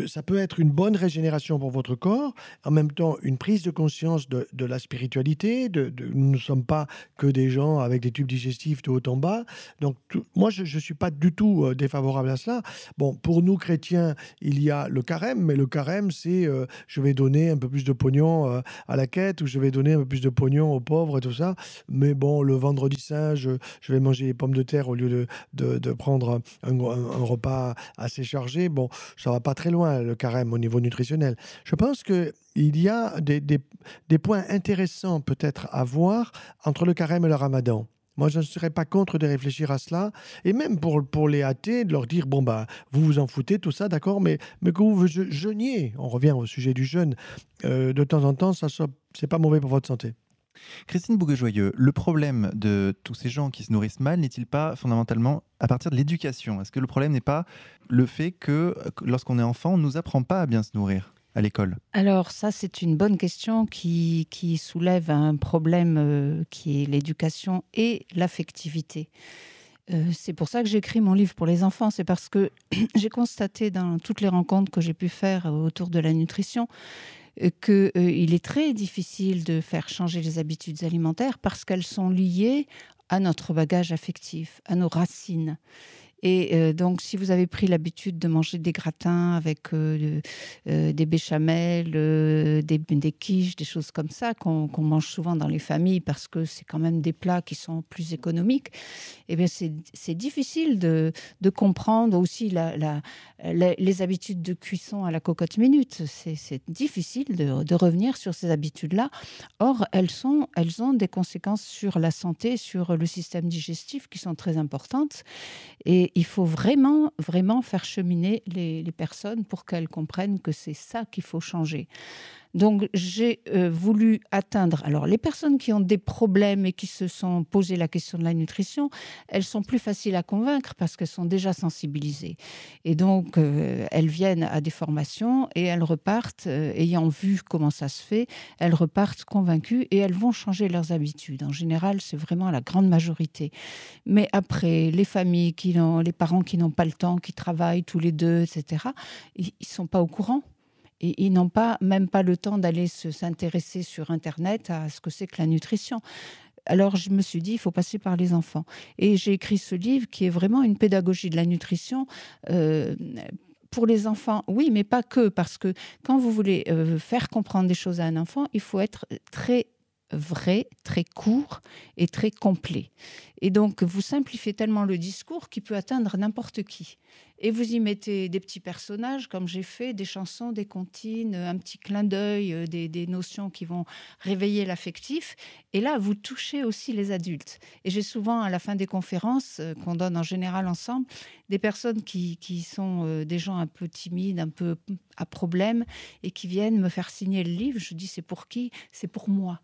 ça peut être une bonne régénération pour votre corps, en même temps une prise de conscience de, la spiritualité. De, nous ne sommes pas que des gens avec des tubes digestifs de haut en bas. Donc moi, je ne suis pas du tout euh, défavorable à cela. Bon, pour nous chrétiens, il y a le carême, mais le carême, c'est euh, je vais donner un peu plus de pognon euh, à la quête ou je vais donner un peu plus de pognon aux pauvres et tout ça. Mais bon, le vendredi saint, je, vais manger des pommes de terre au lieu de, de, prendre un, un, repas assez chargé. Bon, ça va pas très loin, le carême, au niveau nutritionnel. Je pense qu'il y a des, points intéressants peut-être à voir entre le carême et le ramadan. Moi, je ne serais pas contre de réfléchir à cela. Et même pour, pour les athées, de leur dire, bon, bah, vous vous en foutez, tout ça, d'accord, mais, mais que vous jeûniez, on revient au sujet du jeûne, euh, de temps en temps, ça c'est pas mauvais pour votre santé. Christine Bouguet-Joyeux, le problème de tous ces gens qui se nourrissent mal n'est-il pas fondamentalement à partir de l'éducation? Est-ce que le problème n'est pas le fait que lorsqu'on est enfant, on ne nous apprend pas à bien se nourrir à l'école? Alors ça, c'est une bonne question qui, soulève un problème euh, qui est l'éducation et l'affectivité. Euh, c'est pour ça que j'écris mon livre pour les enfants. C'est parce que j'ai constaté dans toutes les rencontres que j'ai pu faire autour de la nutrition qu'il euh, est très difficile de faire changer les habitudes alimentaires parce qu'elles sont liées à notre bagage affectif, à nos racines. Et euh, donc, si vous avez pris l'habitude de manger des gratins avec euh, euh, des béchamels, des, quiches, des choses comme ça, qu'on mange souvent dans les familles parce que c'est quand même des plats qui sont plus économiques, eh bien, c'est difficile de, comprendre aussi les habitudes de cuisson à la cocotte minute. C'est difficile de, revenir sur ces habitudes-là. Or, elles, elles ont des conséquences sur la santé, sur le système digestif qui sont très importantes. Et il faut vraiment, vraiment faire cheminer les, les personnes pour qu'elles comprennent que c'est ça qu'il faut changer. Donc j'ai euh, voulu atteindre. Alors les personnes qui ont des problèmes et qui se sont posé la question de la nutrition, elles sont plus faciles à convaincre parce qu'elles sont déjà sensibilisées. Et donc euh, elles viennent à des formations et elles repartent euh, ayant vu comment ça se fait. Elles repartent convaincues et elles vont changer leurs habitudes. En général, c'est vraiment la grande majorité. Mais après, les familles qui ont, les parents qui n'ont pas le temps, qui travaillent tous les deux, etc. Ils, ils sont pas au courant et ils n'ont pas, même pas le temps d'aller s'intéresser sur Internet à ce que c'est que la nutrition. Alors je me suis dit, il faut passer par les enfants. Et j'ai écrit ce livre qui est vraiment une pédagogie de la nutrition. Euh, pour les enfants, oui, mais pas que, parce que quand vous voulez euh, faire comprendre des choses à un enfant, il faut être très vrai, très court et très complet. Et donc, vous simplifiez tellement le discours qu'il peut atteindre n'importe qui. Et vous y mettez des petits personnages, comme j'ai fait, des chansons, des comptines, un petit clin d'œil, euh, des, notions qui vont réveiller l'affectif. Et là, vous touchez aussi les adultes. Et j'ai souvent, à la fin des conférences euh, qu'on donne en général ensemble, des personnes qui, qui sont euh, des gens un peu timides, un peu à problème, et qui viennent me faire signer le livre. Je dis, c'est pour qui? C'est pour moi.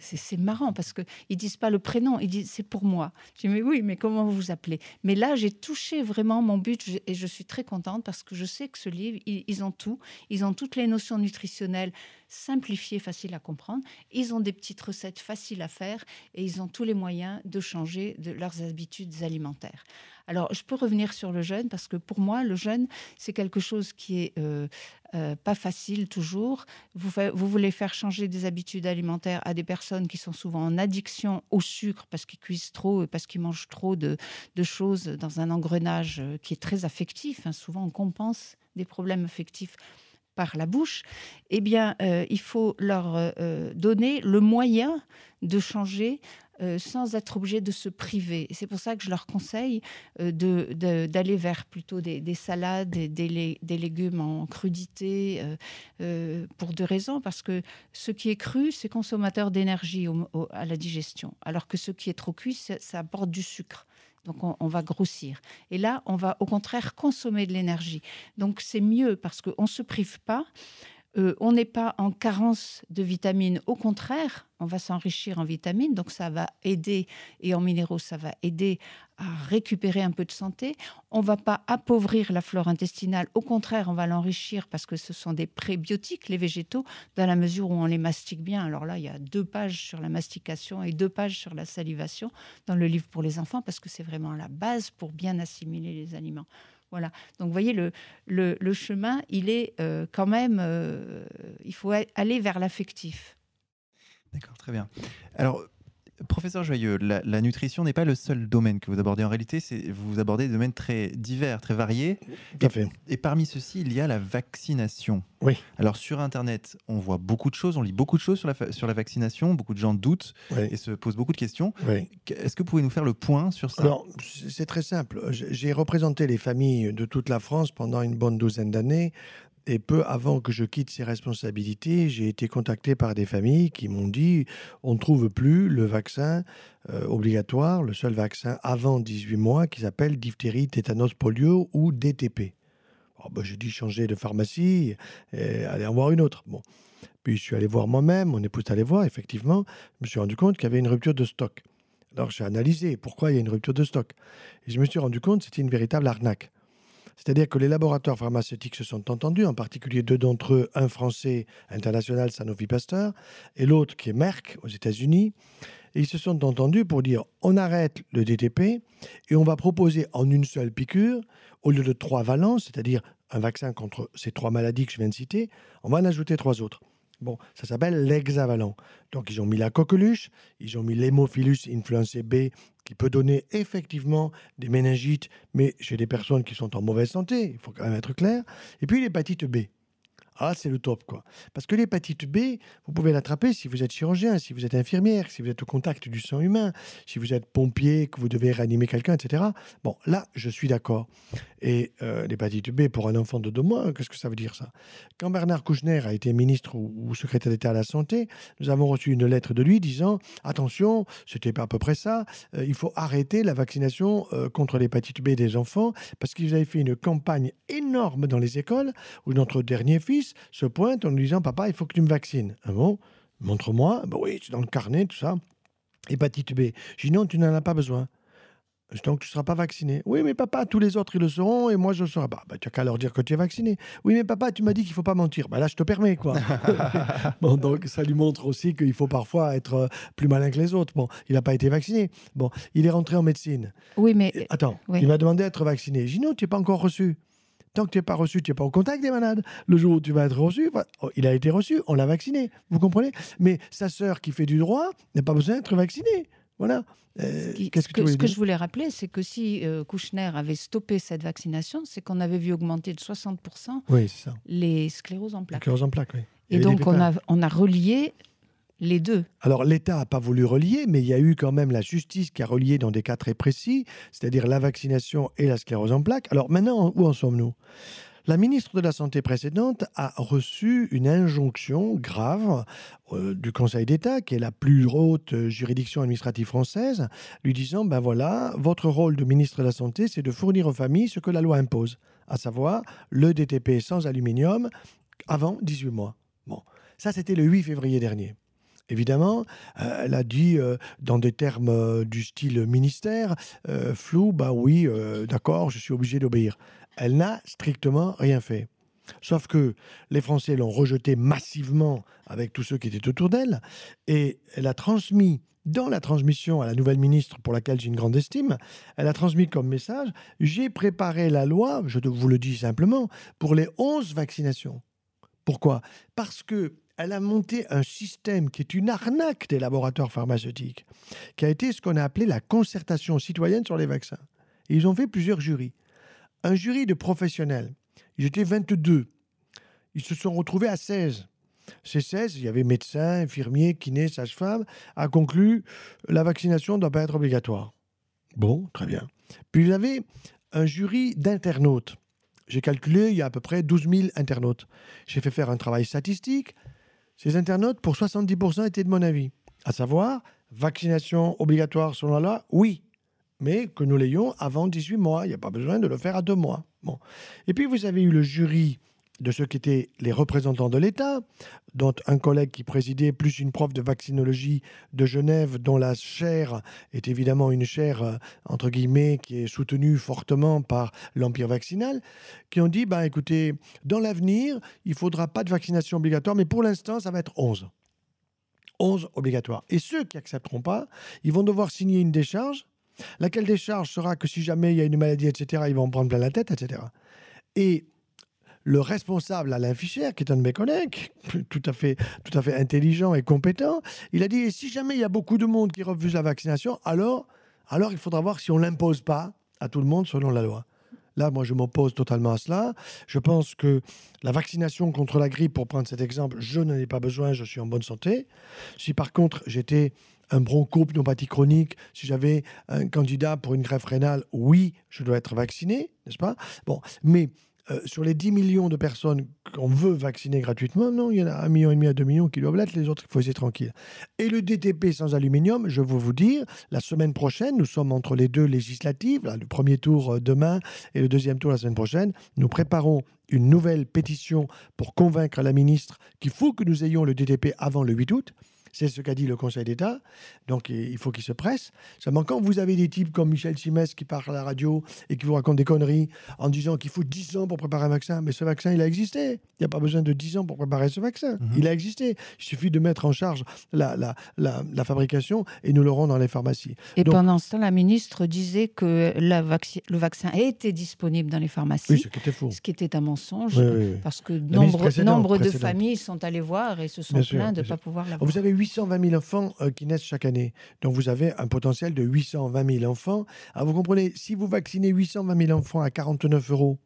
C'est marrant parce qu'ils disent pas le prénom, ils disent c'est pour moi. Je dis mais oui, mais comment vous vous appelez? Mais là, j'ai touché vraiment mon but et je suis très contente parce que je sais que ce livre, ils, ont tout. Ils ont toutes les notions nutritionnelles simplifiées, faciles à comprendre. Ils ont des petites recettes faciles à faire et ils ont tous les moyens de changer de leurs habitudes alimentaires. Alors, je peux revenir sur le jeûne parce que pour moi, le jeûne, c'est quelque chose qui est euh, euh, pas facile toujours. Vous, vous, voulez faire changer des habitudes alimentaires à des personnes qui sont souvent en addiction au sucre parce qu'ils cuisent trop et parce qu'ils mangent trop de, choses dans un engrenage euh, qui est très affectif. Hein. Souvent, on compense des problèmes affectifs par la bouche, eh bien, il faut leur donner le moyen de changer euh, sans être obligé de se priver. C'est pour ça que je leur conseille euh, d'aller vers plutôt des, salades, des, des, légumes en crudité, euh, pour deux raisons. Parce que ce qui est cru, c'est consommateur d'énergie à la digestion, alors que ce qui est trop cuit, ça, apporte du sucre. Donc on, va grossir. Et là, on va au contraire consommer de l'énergie. Donc c'est mieux parce qu'on ne se prive pas. Euh, on n'est pas en carence de vitamines. Au contraire, on va s'enrichir en vitamines, donc ça va aider, et en minéraux, ça va aider à récupérer un peu de santé. On va pas appauvrir la flore intestinale. Au contraire, on va l'enrichir parce que ce sont des prébiotiques, les végétaux, dans la mesure où on les mastique bien. Alors là, il y a deux pages sur la mastication et deux pages sur la salivation dans le livre pour les enfants parce que c'est vraiment la base pour bien assimiler les aliments. Voilà. Donc, vous voyez, le, le, chemin, il est euh, quand même. Euh, il faut aller vers l'affectif. D'accord, très bien. Alors, Professeur Joyeux, la, nutrition n'est pas le seul domaine que vous abordez. En réalité, vous abordez des domaines très divers, très variés. Tout à fait. Et, parmi ceux-ci, il y a la vaccination. Oui. Alors sur Internet, on voit beaucoup de choses, on lit beaucoup de choses sur la, sur la vaccination. Beaucoup de gens doutent et se posent beaucoup de questions. Oui. Est-ce que vous pouvez nous faire le point sur ça? Alors, c'est très simple. J'ai représenté les familles de toute la France pendant une bonne douzaine d'années et peu avant que je quitte ces responsabilités, j'ai été contacté par des familles qui m'ont dit on ne trouve plus le vaccin euh, obligatoire, le seul vaccin avant 18 mois qui s'appelle diphtérie, tétanos, polio ou DTP. Oh, ben, j'ai dit changer de pharmacie et aller en voir une autre. Bon. Puis je suis allé voir moi-même, mon épouse est allée voir, effectivement, je me suis rendu compte qu'il y avait une rupture de stock. Alors j'ai analysé pourquoi il y a une rupture de stock. Et je me suis rendu compte que c'était une véritable arnaque. C'est-à-dire que les laboratoires pharmaceutiques se sont entendus, en particulier deux d'entre eux, un français international Sanofi Pasteur et l'autre qui est Merck aux États-Unis. Ils se sont entendus pour dire on arrête le DTP et on va proposer en une seule piqûre, au lieu de trois valences, c'est-à-dire un vaccin contre ces trois maladies que je viens de citer, on va en ajouter trois autres. Bon, ça s'appelle l'hexavalent. Donc, ils ont mis la coqueluche, ils ont mis l'hémophilus influenzae B, qui peut donner effectivement des méningites, mais chez des personnes qui sont en mauvaise santé, il faut quand même être clair. Et puis l'hépatite B. Ah, c'est le top, quoi. Parce que l'hépatite B, vous pouvez l'attraper si vous êtes chirurgien, si vous êtes infirmière, si vous êtes au contact du sang humain, si vous êtes pompier, que vous devez réanimer quelqu'un, etc. Bon, là, je suis d'accord. Et euh, l'hépatite B pour un enfant de deux mois, qu'est-ce que ça veut dire, ça? Quand Bernard Kouchner a été ministre ou, secrétaire d'État à la Santé, nous avons reçu une lettre de lui disant Attention, c'était pas à peu près ça, euh, il faut arrêter la vaccination euh, contre l'hépatite B des enfants, parce qu'ils avaient fait une campagne énorme dans les écoles où notre dernier fils se pointe en lui disant Papa, il faut que tu me vaccines. Ah bon Montre-moi. Ben oui, c'est dans le carnet, tout ça. Hépatite B. Je dis Non, tu n'en as pas besoin. Donc tu ne seras pas vacciné. Oui, mais papa, tous les autres, ils le seront et moi, je le serai pas. Bah, tu n'as qu'à leur dire que tu es vacciné. Oui, mais papa, tu m'as dit qu'il ne faut pas mentir. Bah, là, je te permets, quoi. bon, donc ça lui montre aussi qu'il faut parfois être euh, plus malin que les autres. Bon, il n'a pas été vacciné. Bon, il est rentré en médecine. Oui, mais... Attends, il m'a demandé d'être vacciné. J'ai dit non, tu n'es pas encore reçu. Tant que tu n'es pas reçu, tu n'es pas au contact des malades. Le jour où tu vas être reçu, oh, il a été reçu, on l'a vacciné. Vous comprenez? Mais sa sœur qui fait du droit n'a pas besoin d'être vaccinée. Voilà. Euh, ce, que, ce que, je voulais rappeler, c'est que si euh, Kouchner avait stoppé cette vaccination, c'est qu'on avait vu augmenter de 60% les scléroses en plaques. Scléroses en plaques, oui. Et donc, on a, on a relié les deux. Alors l'État n'a pas voulu relier, mais il y a eu quand même la justice qui a relié dans des cas très précis, c'est-à-dire la vaccination et la sclérose en plaques. Alors maintenant, où en sommes-nous? La ministre de la Santé précédente a reçu une injonction grave euh, du Conseil d'État, qui est la plus haute juridiction administrative française, lui disant ben voilà, votre rôle de ministre de la Santé, c'est de fournir aux familles ce que la loi impose, à savoir le DTP sans aluminium avant 18 mois. Bon, ça c'était le 8 février dernier. Évidemment, euh, elle a dit euh, dans des termes euh, du style ministère, flou, bah oui, d'accord, je suis obligé d'obéir. Elle n'a strictement rien fait. Sauf que les Français l'ont rejetée massivement avec tous ceux qui étaient autour d'elle, et elle a transmis dans la transmission à la nouvelle ministre, pour laquelle j'ai une grande estime, elle a transmis comme message J'ai préparé la loi, je vous le dis simplement, pour les 11 vaccinations. Pourquoi? Parce que elle a monté un système qui est une arnaque des laboratoires pharmaceutiques, qui a été ce qu'on a appelé la concertation citoyenne sur les vaccins. ils ont fait plusieurs jurys. Un jury de professionnels. Étaient 22. Ils se sont retrouvés à 16. Ces 16, il y avait médecins, infirmiers, kinés, sages-femmes, a conclu la vaccination ne doit pas être obligatoire. Bon, très bien. Puis vous avez un jury d'internautes. J'ai calculé, il y a à peu près 12 000 internautes. J'ai fait faire un travail statistique. Ces internautes, pour 70%, étaient de mon avis. À savoir, vaccination obligatoire selon la loi, oui, mais que nous l'ayons avant 18 mois. Il n'y a pas besoin de le faire à deux mois. Bon. Et puis, vous avez eu le jury de ceux qui étaient les représentants de l'État, dont un collègue qui présidait, plus une prof de vaccinologie de Genève, dont la chaire est évidemment une chaire, euh, entre guillemets, qui est soutenue fortement par l'Empire vaccinal, qui ont dit, bah, écoutez, dans l'avenir, il ne faudra pas de vaccination obligatoire, mais pour l'instant, ça va être 11. 11 obligatoires. Et ceux qui n'accepteront pas, ils vont devoir signer une décharge, laquelle décharge sera que si jamais il y a une maladie, etc., ils vont prendre plein la tête, etc. Et le responsable Alain Fischer, qui est un de mes collègues, tout à fait, tout à fait intelligent et compétent, il a dit si jamais il y a beaucoup de monde qui refuse la vaccination, alors, alors il faudra voir si on l'impose pas à tout le monde selon la loi. Là, moi, je m'oppose totalement à cela. Je pense que la vaccination contre la grippe, pour prendre cet exemple, je n'en ai pas besoin, je suis en bonne santé. Si par contre j'étais un bronchopneumopathie chronique, si j'avais un candidat pour une greffe rénale, oui, je dois être vacciné, n'est-ce pas? Bon, mais euh, sur les 10 millions de personnes qu'on veut vacciner gratuitement, non, il y en a 1,5 million et demi à 2 millions qui doivent l'être, les autres, il faut essayer tranquille. Et le DTP sans aluminium, je veux vous dire, la semaine prochaine, nous sommes entre les deux législatives, le premier tour euh, demain et le deuxième tour la semaine prochaine, nous préparons une nouvelle pétition pour convaincre la ministre qu'il faut que nous ayons le DTP avant le 8 août. C'est ce qu'a dit le Conseil d'État. Donc il faut qu'il se presse. Seulement, quand vous avez des types comme Michel Simès qui parle à la radio et qui vous raconte des conneries en disant qu'il faut 10 ans pour préparer un vaccin, mais ce vaccin, il a existé. Il n'y a pas besoin de 10 ans pour préparer ce vaccin. Mhm. Il a existé. Il suffit de mettre en charge la, la, la, la fabrication et nous l'aurons dans les pharmacies. Et Donc- pendant ce temps, la ministre disait que la le vaccin était disponible dans les pharmacies, Oui, ce qui était faux. ce qui était un mensonge. Oui, oui, oui. Parce que nombre, de familles sont allées voir et se sont plaints de ne pas pouvoir l'avoir. Vous avez 820 000 enfants euh, qui naissent chaque année. Donc vous avez un potentiel de 820 000 enfants. Alors vous comprenez, si vous vaccinez 820 000 enfants à 49 euros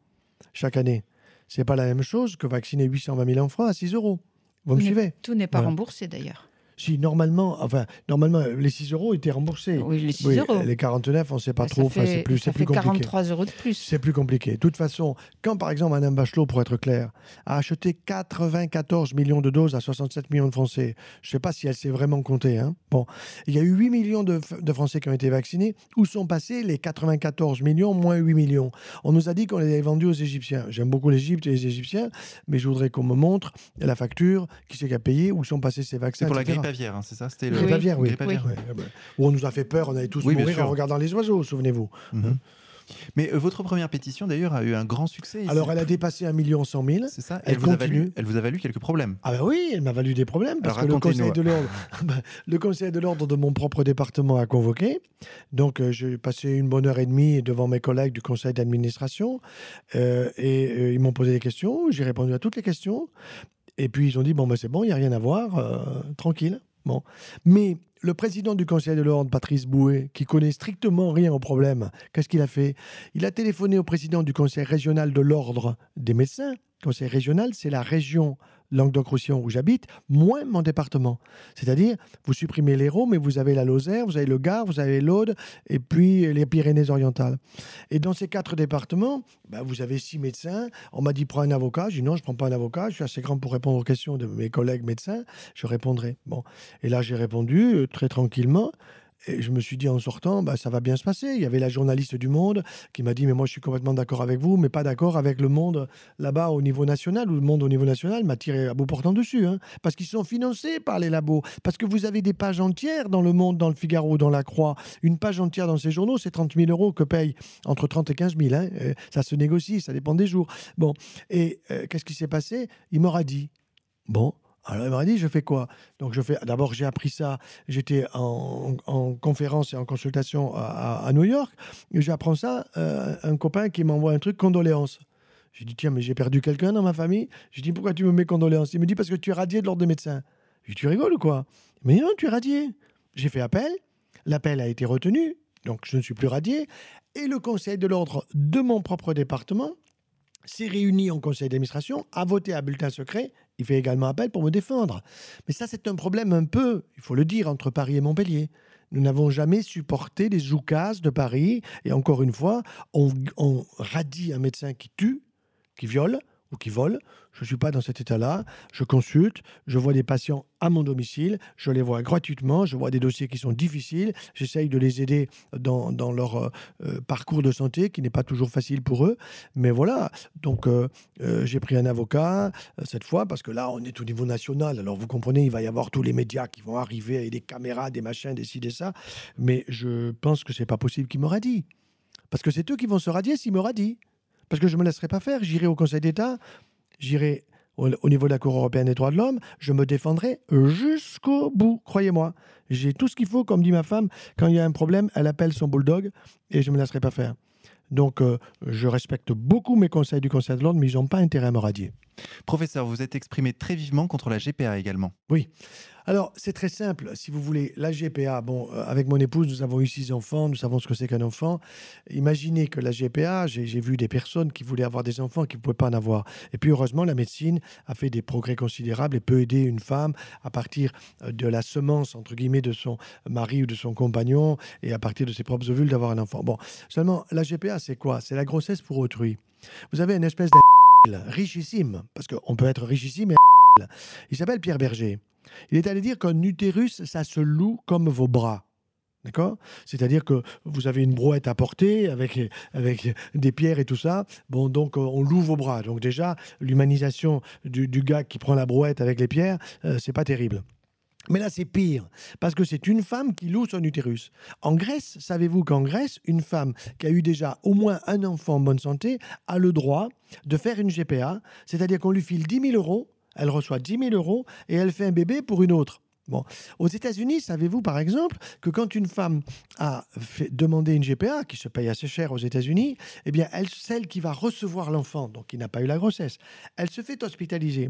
chaque année, c'est pas la même chose que vacciner 820 000 enfants à 6 euros. Vous me suivez? Tout n'est pas Voilà. remboursé d'ailleurs. Si normalement, enfin, normalement, les 6 euros étaient remboursés. Oui, les 6 Oui, euros. les 49, on ne sait pas Ça trop. Enfin, fait- c'est plus, ça c'est plus fait compliqué. 43 euros de plus. C'est plus compliqué. De toute façon, quand par exemple Mme Bachelot, pour être clair, a acheté 94 millions de doses à 67 millions de Français, je ne sais pas si elle s'est vraiment comptée. Hein. Bon, il y a eu 8 millions de, Français qui ont été vaccinés. Où sont passés les 94 millions moins 8 millions? On nous a dit qu'on les avait vendus aux Égyptiens. J'aime beaucoup l'Égypte et les Égyptiens, mais je voudrais qu'on me montre la facture, qui c'est qui a payé, où sont passés ces vaccins. Pour la grippe? Hein, c'est ça C'était La le... grippe aviaire, oui. grippe aviaire. Ouais, ouais, ouais. Où on nous a fait peur, on allait tous Oui, mourir en regardant les oiseaux, souvenez-vous. Mhm. Mais euh, votre première pétition, d'ailleurs, a eu un grand succès. Alors elle a dépassé 1 million 100 000. C'est ça elle elle, vous a continue. valu, elle vous a valu quelques problèmes. Ah ben oui, elle m'a valu des problèmes parce Alors, que le conseil de l'ordre, Ben, le conseil de l'ordre de mon propre département a convoqué. Donc euh, j'ai passé une bonne heure et demie devant mes collègues du conseil d'administration euh, et euh, ils m'ont posé des questions. J'ai répondu à toutes les questions et puis ils ont dit bon ben c'est bon, il y a rien à voir, euh, tranquille. Mais le président du conseil de l'ordre, Patrice Bouet, qui connaît strictement rien au problème, qu'est-ce qu'il a fait? Il a téléphoné au président du conseil régional de l'ordre des médecins. Conseil régional, c'est la région Languedoc-Roussillon où j'habite, moins mon département. C'est-à-dire, vous supprimez l'Hérault, mais vous avez la Lozère, vous avez le Gard, vous avez l'Aude, et puis les Pyrénées-Orientales. Et dans ces quatre départements, ben, vous avez six médecins. On m'a dit, prends un avocat. J'ai dit, non, je ne prends pas un avocat. Je suis assez grand pour répondre aux questions de mes collègues médecins. Je répondrai. Bon. Et là, j'ai répondu euh, très tranquillement. Et je me suis dit en sortant, bah, ça va bien se passer. Il y avait la journaliste du Monde qui m'a dit, mais moi je suis complètement d'accord avec vous, mais pas d'accord avec le Monde là-bas au niveau national, ou le Monde au niveau national m'a tiré à bout portant dessus. hein. parce qu'ils sont financés par les labos. Parce que vous avez des pages entières dans le Monde, dans le Figaro, dans la Croix. Une page entière dans ces journaux, c'est 30 000 euros que paye entre 30 et 15 000. hein. Euh, ça se négocie, ça dépend des jours. Bon, et euh, qu'est-ce qui s'est passé? Il m'aura dit, bon, alors il m'a dit, je fais quoi? Donc je fais. D'abord, j'ai appris ça. J'étais en, en conférence et en consultation à, New York. J'apprends ça. euh, un copain qui m'envoie un truc condoléances. J'ai dit tiens, mais j'ai perdu quelqu'un dans ma famille. J'ai dit pourquoi tu me mets condoléances? Il me dit parce que tu es radié de l'ordre des médecins. J'ai dit tu rigoles ou quoi? Il m'a dit non, tu es radié. J'ai fait appel. L'appel a été retenu. Donc je ne suis plus radié. Et le conseil de l'ordre de mon propre département s'est réuni en conseil d'administration, a voté à bulletin secret. Il fait également appel pour me défendre. Mais ça, c'est un problème un peu, il faut le dire, entre Paris et Montpellier. Nous n'avons jamais supporté les zoukas de Paris. Et encore une fois, on, on radie un médecin qui tue, qui viole ou qui vole. Je ne suis pas dans cet état-là. Je consulte, je vois des patients à mon domicile, je les vois gratuitement, je vois des dossiers qui sont difficiles, j'essaye de les aider dans, dans leur euh, euh, parcours de santé qui n'est pas toujours facile pour eux. Mais voilà, donc euh, j'ai pris un avocat cette fois parce que là, on est au niveau national. Alors vous comprenez, il va y avoir tous les médias qui vont arriver avec des caméras, des machins, des ci, ça. Mais je pense que c'est pas possible qu'il me radie. Parce que c'est eux qui vont se radier s'ils me radient. Parce que je ne me laisserai pas faire. J'irai au Conseil d'État, j'irai au, au niveau de la Cour européenne des droits de l'homme, je me défendrai jusqu'au bout, croyez-moi. J'ai tout ce qu'il faut, comme dit ma femme, quand il y a un problème, elle appelle son bulldog et je ne me laisserai pas faire. Donc, euh, je respecte beaucoup mes conseils du Conseil de l'ordre, mais ils n'ont pas intérêt à me radier. Professeur, vous êtes exprimé très vivement contre la GPA également. Alors, c'est très simple. Si vous voulez, la GPA, bon, euh, avec mon épouse, nous avons eu six enfants, nous savons ce que c'est qu'un enfant. Imaginez que la GPA, j'ai vu des personnes qui voulaient avoir des enfants qui ne pouvaient pas en avoir. Et puis, heureusement, la médecine a fait des progrès considérables et peut aider une femme à partir euh, de la semence, entre guillemets, de son mari ou de son compagnon et à partir de ses propres ovules d'avoir un enfant. Bon, seulement, la GPA, c'est quoi? C'est la grossesse pour autrui. Vous avez une espèce de richissime, parce qu'on peut être richissime et il s'appelle Pierre Berger. Il est allé dire qu'un utérus, ça se loue comme vos bras. D'accord? C'est-à-dire que vous avez une brouette à porter avec, avec des pierres et tout ça. Bon, donc euh, on loue vos bras. Donc déjà, l'humanisation du, gars qui prend la brouette avec les pierres, euh, c'est pas terrible. Mais là, c'est pire, parce que c'est une femme qui loue son utérus. En Grèce, savez-vous qu'en Grèce, une femme qui a eu déjà au moins un enfant en bonne santé a le droit de faire une GPA, c'est-à-dire qu'on lui file 10 000 euros, elle reçoit 10 000 euros et elle fait un bébé pour une autre. Bon. Aux États-Unis, savez-vous par exemple que quand une femme a fait demander une GPA, qui se paye assez cher aux États-Unis, eh bien, elle, celle qui va recevoir l'enfant, donc qui n'a pas eu la grossesse, elle se fait hospitaliser.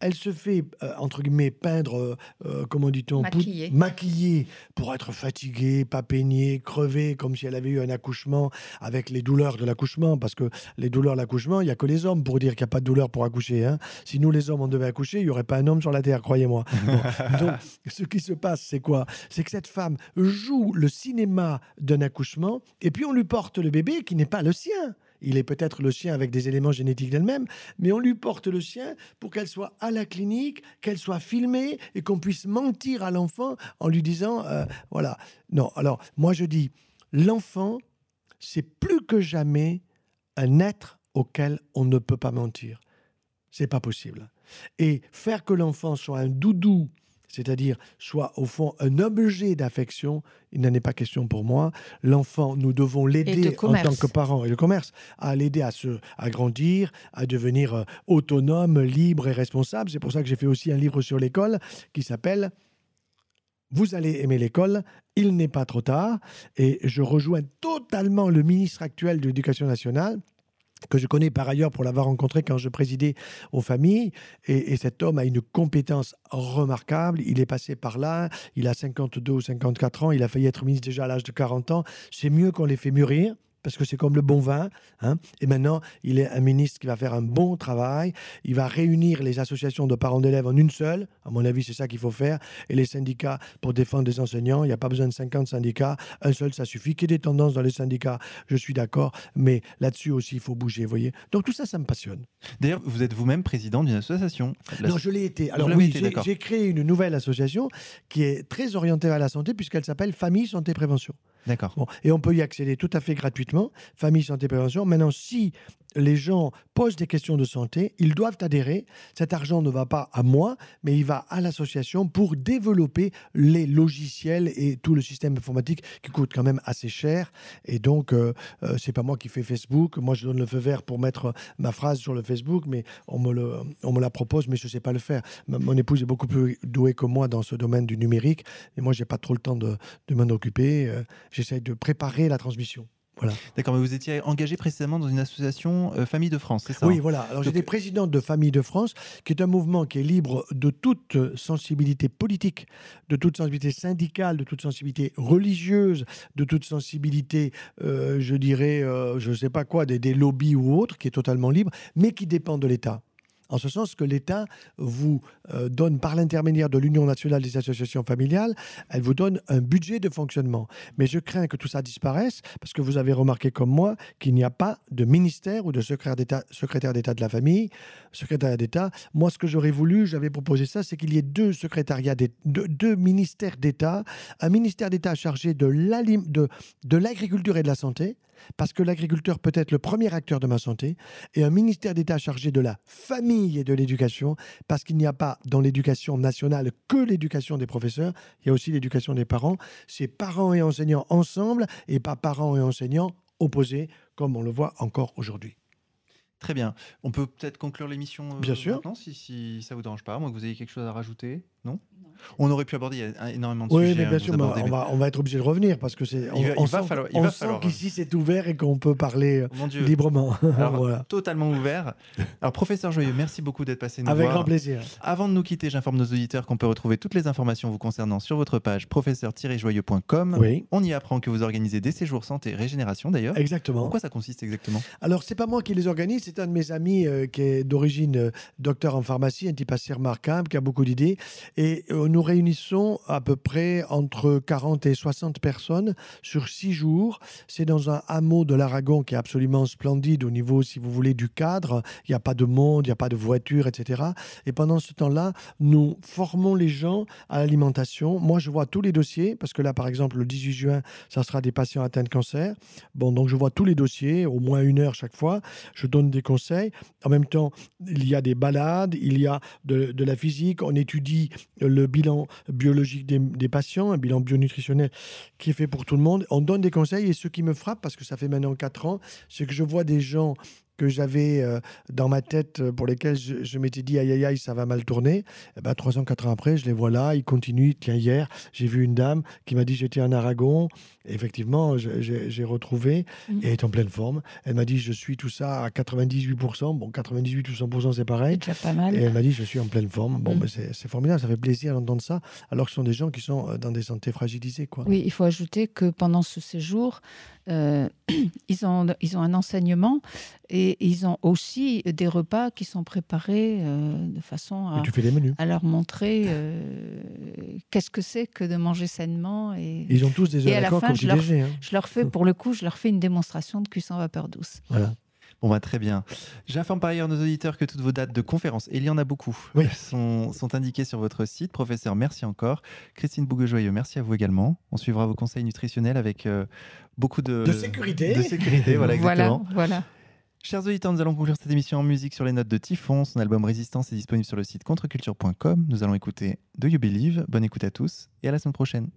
Elle se fait, euh, entre guillemets, peindre, euh, euh, comment dit-on Maquiller. pour- maquiller pour être fatiguée, pas peignée, crevée, comme si elle avait eu un accouchement avec les douleurs de l'accouchement, parce que les douleurs de l'accouchement, il n'y a que les hommes pour dire qu'il n'y a pas de douleur pour accoucher. hein. Si nous, les hommes, on devait accoucher, il n'y aurait pas un homme sur la Terre, croyez-moi. Bon, donc, ce qui se passe, c'est quoi? C'est que cette femme joue le cinéma d'un accouchement, et puis on lui porte le bébé qui n'est pas le sien. Il est peut-être le sien avec des éléments génétiques d'elle-même, mais on lui porte le sien pour qu'elle soit à la clinique, qu'elle soit filmée et qu'on puisse mentir à l'enfant en lui disant, euh, voilà. Non, alors moi je dis, l'enfant, c'est plus que jamais un être auquel on ne peut pas mentir. C'est pas possible. Et faire que l'enfant soit un doudou, c'est-à-dire soit au fond un objet d'affection, il n'en est pas question pour moi. L'enfant, nous devons de l'aider en tant que parents et le commerce à l'aider à se à grandir, à devenir euh, autonome, libre et responsable. C'est pour ça que j'ai fait aussi un livre sur l'école qui s'appelle vous allez aimer l'école, il n'est pas trop tard. Et je rejoins totalement le ministre actuel de l'Éducation nationale que je connais par ailleurs pour l'avoir rencontré quand je présidais aux familles. Et, et cet homme a une compétence remarquable. Il est passé par là. Il a 52 ou 54 ans. Il a failli être ministre déjà à l'âge de 40 ans. C'est mieux qu'on les fait mûrir. Parce que c'est comme le bon vin. hein. Et maintenant, il est un ministre qui va faire un bon travail. Il va réunir les associations de parents d'élèves en une seule. À mon avis, c'est ça qu'il faut faire. Et les syndicats pour défendre les enseignants. Il n'y a pas besoin de 50 syndicats. Un seul, ça suffit. Qu'il y ait des tendances dans les syndicats, je suis d'accord. Mais là-dessus aussi, il faut bouger, voyez. Donc tout ça, ça me passionne. D'ailleurs, vous êtes vous-même président d'une association. Non, je l'ai été. Alors oui, j'ai- créé une nouvelle association qui est très orientée vers la santé puisqu'elle s'appelle Famille Santé Prévention. D'accord. Et on peut y accéder tout à fait gratuitement, Famille Santé Prévention. Maintenant, si les gens posent des questions de santé, ils doivent adhérer. Cet argent ne va pas à moi, mais il va à l'association pour développer les logiciels et tout le système informatique qui coûte quand même assez cher. Et donc, euh, euh, c'est pas moi qui fais Facebook. Moi, je donne le feu vert pour mettre ma phrase sur le Facebook, mais on me, le, la propose, mais je sais pas le faire. Mon épouse est beaucoup plus douée que moi dans ce domaine du numérique, et moi, j'ai pas trop le temps de, de m'en occuper. Euh, J'essaie de préparer la transmission. Voilà. D'accord, mais vous étiez engagé précisément dans une association euh, Famille de France, c'est ça Oui, hein voilà. Alors, j'étais président de Famille de France, qui est un mouvement qui est libre de toute sensibilité politique, de toute sensibilité syndicale, de toute sensibilité religieuse, de toute sensibilité, euh, je dirais, euh, je ne sais pas quoi, des, des lobbies ou autres, qui est totalement libre, mais qui dépend de l'État. En ce sens que l'État vous euh, donne, par l'intermédiaire de l'Union nationale des associations familiales, elle vous donne un budget de fonctionnement. Mais je crains que tout ça disparaisse, parce que vous avez remarqué comme moi qu'il n'y a pas de ministère ou de secrétaire d'État, de la famille, secrétaire d'État. Moi, ce que j'aurais voulu, j'avais proposé ça, c'est qu'il y ait deux secrétariats, deux, deux ministères d'État, un ministère d'État chargé de l'agriculture et de la santé, parce que l'agriculteur peut être le premier acteur de ma santé, et un ministère d'État chargé de la famille et de l'éducation, parce qu'il n'y a pas dans l'éducation nationale que l'éducation des professeurs, il y a aussi l'éducation des parents. C'est parents et enseignants ensemble, et pas parents et enseignants opposés, comme on le voit encore aujourd'hui. Très bien. On peut peut-être conclure l'émission euh, Bien sûr. maintenant, si, si ça vous dérange pas. Moi, que vous ayez quelque chose à rajouter, non Non. On aurait pu aborder, il y a énormément de Oui, sujets. mais hein, bien que sûr, abordez, on, mais- va, on va être obligé de revenir parce que c'est. Il on- va- on il va sent- falloir- il on va sent falloir. qu'ici c'est ouvert et qu'on peut parler euh, Mon Dieu. librement. Alors, voilà. Totalement ouvert. Alors, professeur Joyeux, merci beaucoup d'être passé nous Avec voir. grand plaisir. Avant de nous quitter, j'informe nos auditeurs qu'on peut retrouver toutes les informations vous concernant sur votre page professeur-joyeux.com. Oui, On y apprend que vous organisez des séjours santé et régénération d'ailleurs. exactement. En quoi ça consiste exactement? Alors, c'est pas moi qui les organise, c'est un de mes amis euh, qui est d'origine euh, docteur en pharmacie, un type assez remarquable, qui a beaucoup d'idées. Et euh, nous réunissons à peu près entre 40 et 60 personnes sur six jours. C'est dans un hameau de l'Aragon qui est absolument splendide au niveau, si vous voulez, du cadre. Il n'y a pas de monde, il n'y a pas de voiture, etc. Et pendant ce temps-là, nous formons les gens à l'alimentation. Moi, je vois tous les dossiers, parce que là, par exemple, le 18 juin, ça sera des patients atteints de cancer. Bon, donc je vois tous les dossiers, au moins une heure chaque fois. Je donne des conseils. En même temps, il y a des balades, il y a de, de la physique. On étudie le bilan biologique des, patients, un bilan bionutritionnel qui est fait pour tout le monde. On donne des conseils et ce qui me frappe, parce que ça fait maintenant 4 ans, c'est que je vois des gens que j'avais euh, dans ma tête, euh, pour lesquels je, m'étais dit aïe aïe aïe, ça va mal tourner. Eh ben, trois ans, quatre ans après, je les vois là, ils continuent. Tiens, hier, j'ai vu une dame qui m'a dit j'étais en Aragon. Effectivement, j'ai retrouvé Mm. et elle est en pleine forme. Elle m'a dit je suis tout ça à 98%. Bon, 98 ou 100%, c'est pareil. C'est déjà pas mal. Et elle m'a dit je suis en pleine forme. Bon, Mm. ben, c'est formidable, ça fait plaisir d'entendre ça, alors que ce sont des gens qui sont euh, dans des santé fragilisées. Quoi. Oui, il faut ajouter que pendant ce séjour, euh, ils, ont, ils ont un enseignement et ils ont aussi des repas qui sont préparés euh, de façon à, tu fais des menus. à leur montrer euh, qu'est-ce que c'est que de manger sainement. Et Ils ont tous des Et je leur- hein. je leur fais, pour le coup, je leur fais une démonstration de cuisson vapeur douce. Voilà. Bon, bah, très bien. J'informe par ailleurs nos auditeurs que toutes vos dates de conférences, et il y en a beaucoup, Oui. sont, sont indiquées sur votre site. Professeur, merci encore. Christine Bouguejoyeux, merci à vous également. On suivra vos conseils nutritionnels avec euh, beaucoup de, De sécurité. De sécurité, voilà, voilà. Chers auditeurs, nous allons conclure cette émission en musique sur les notes de Typhon. Son album Résistance est disponible sur le site contreculture.com. Nous allons écouter Do You Believe? Bonne écoute à tous et à la semaine prochaine.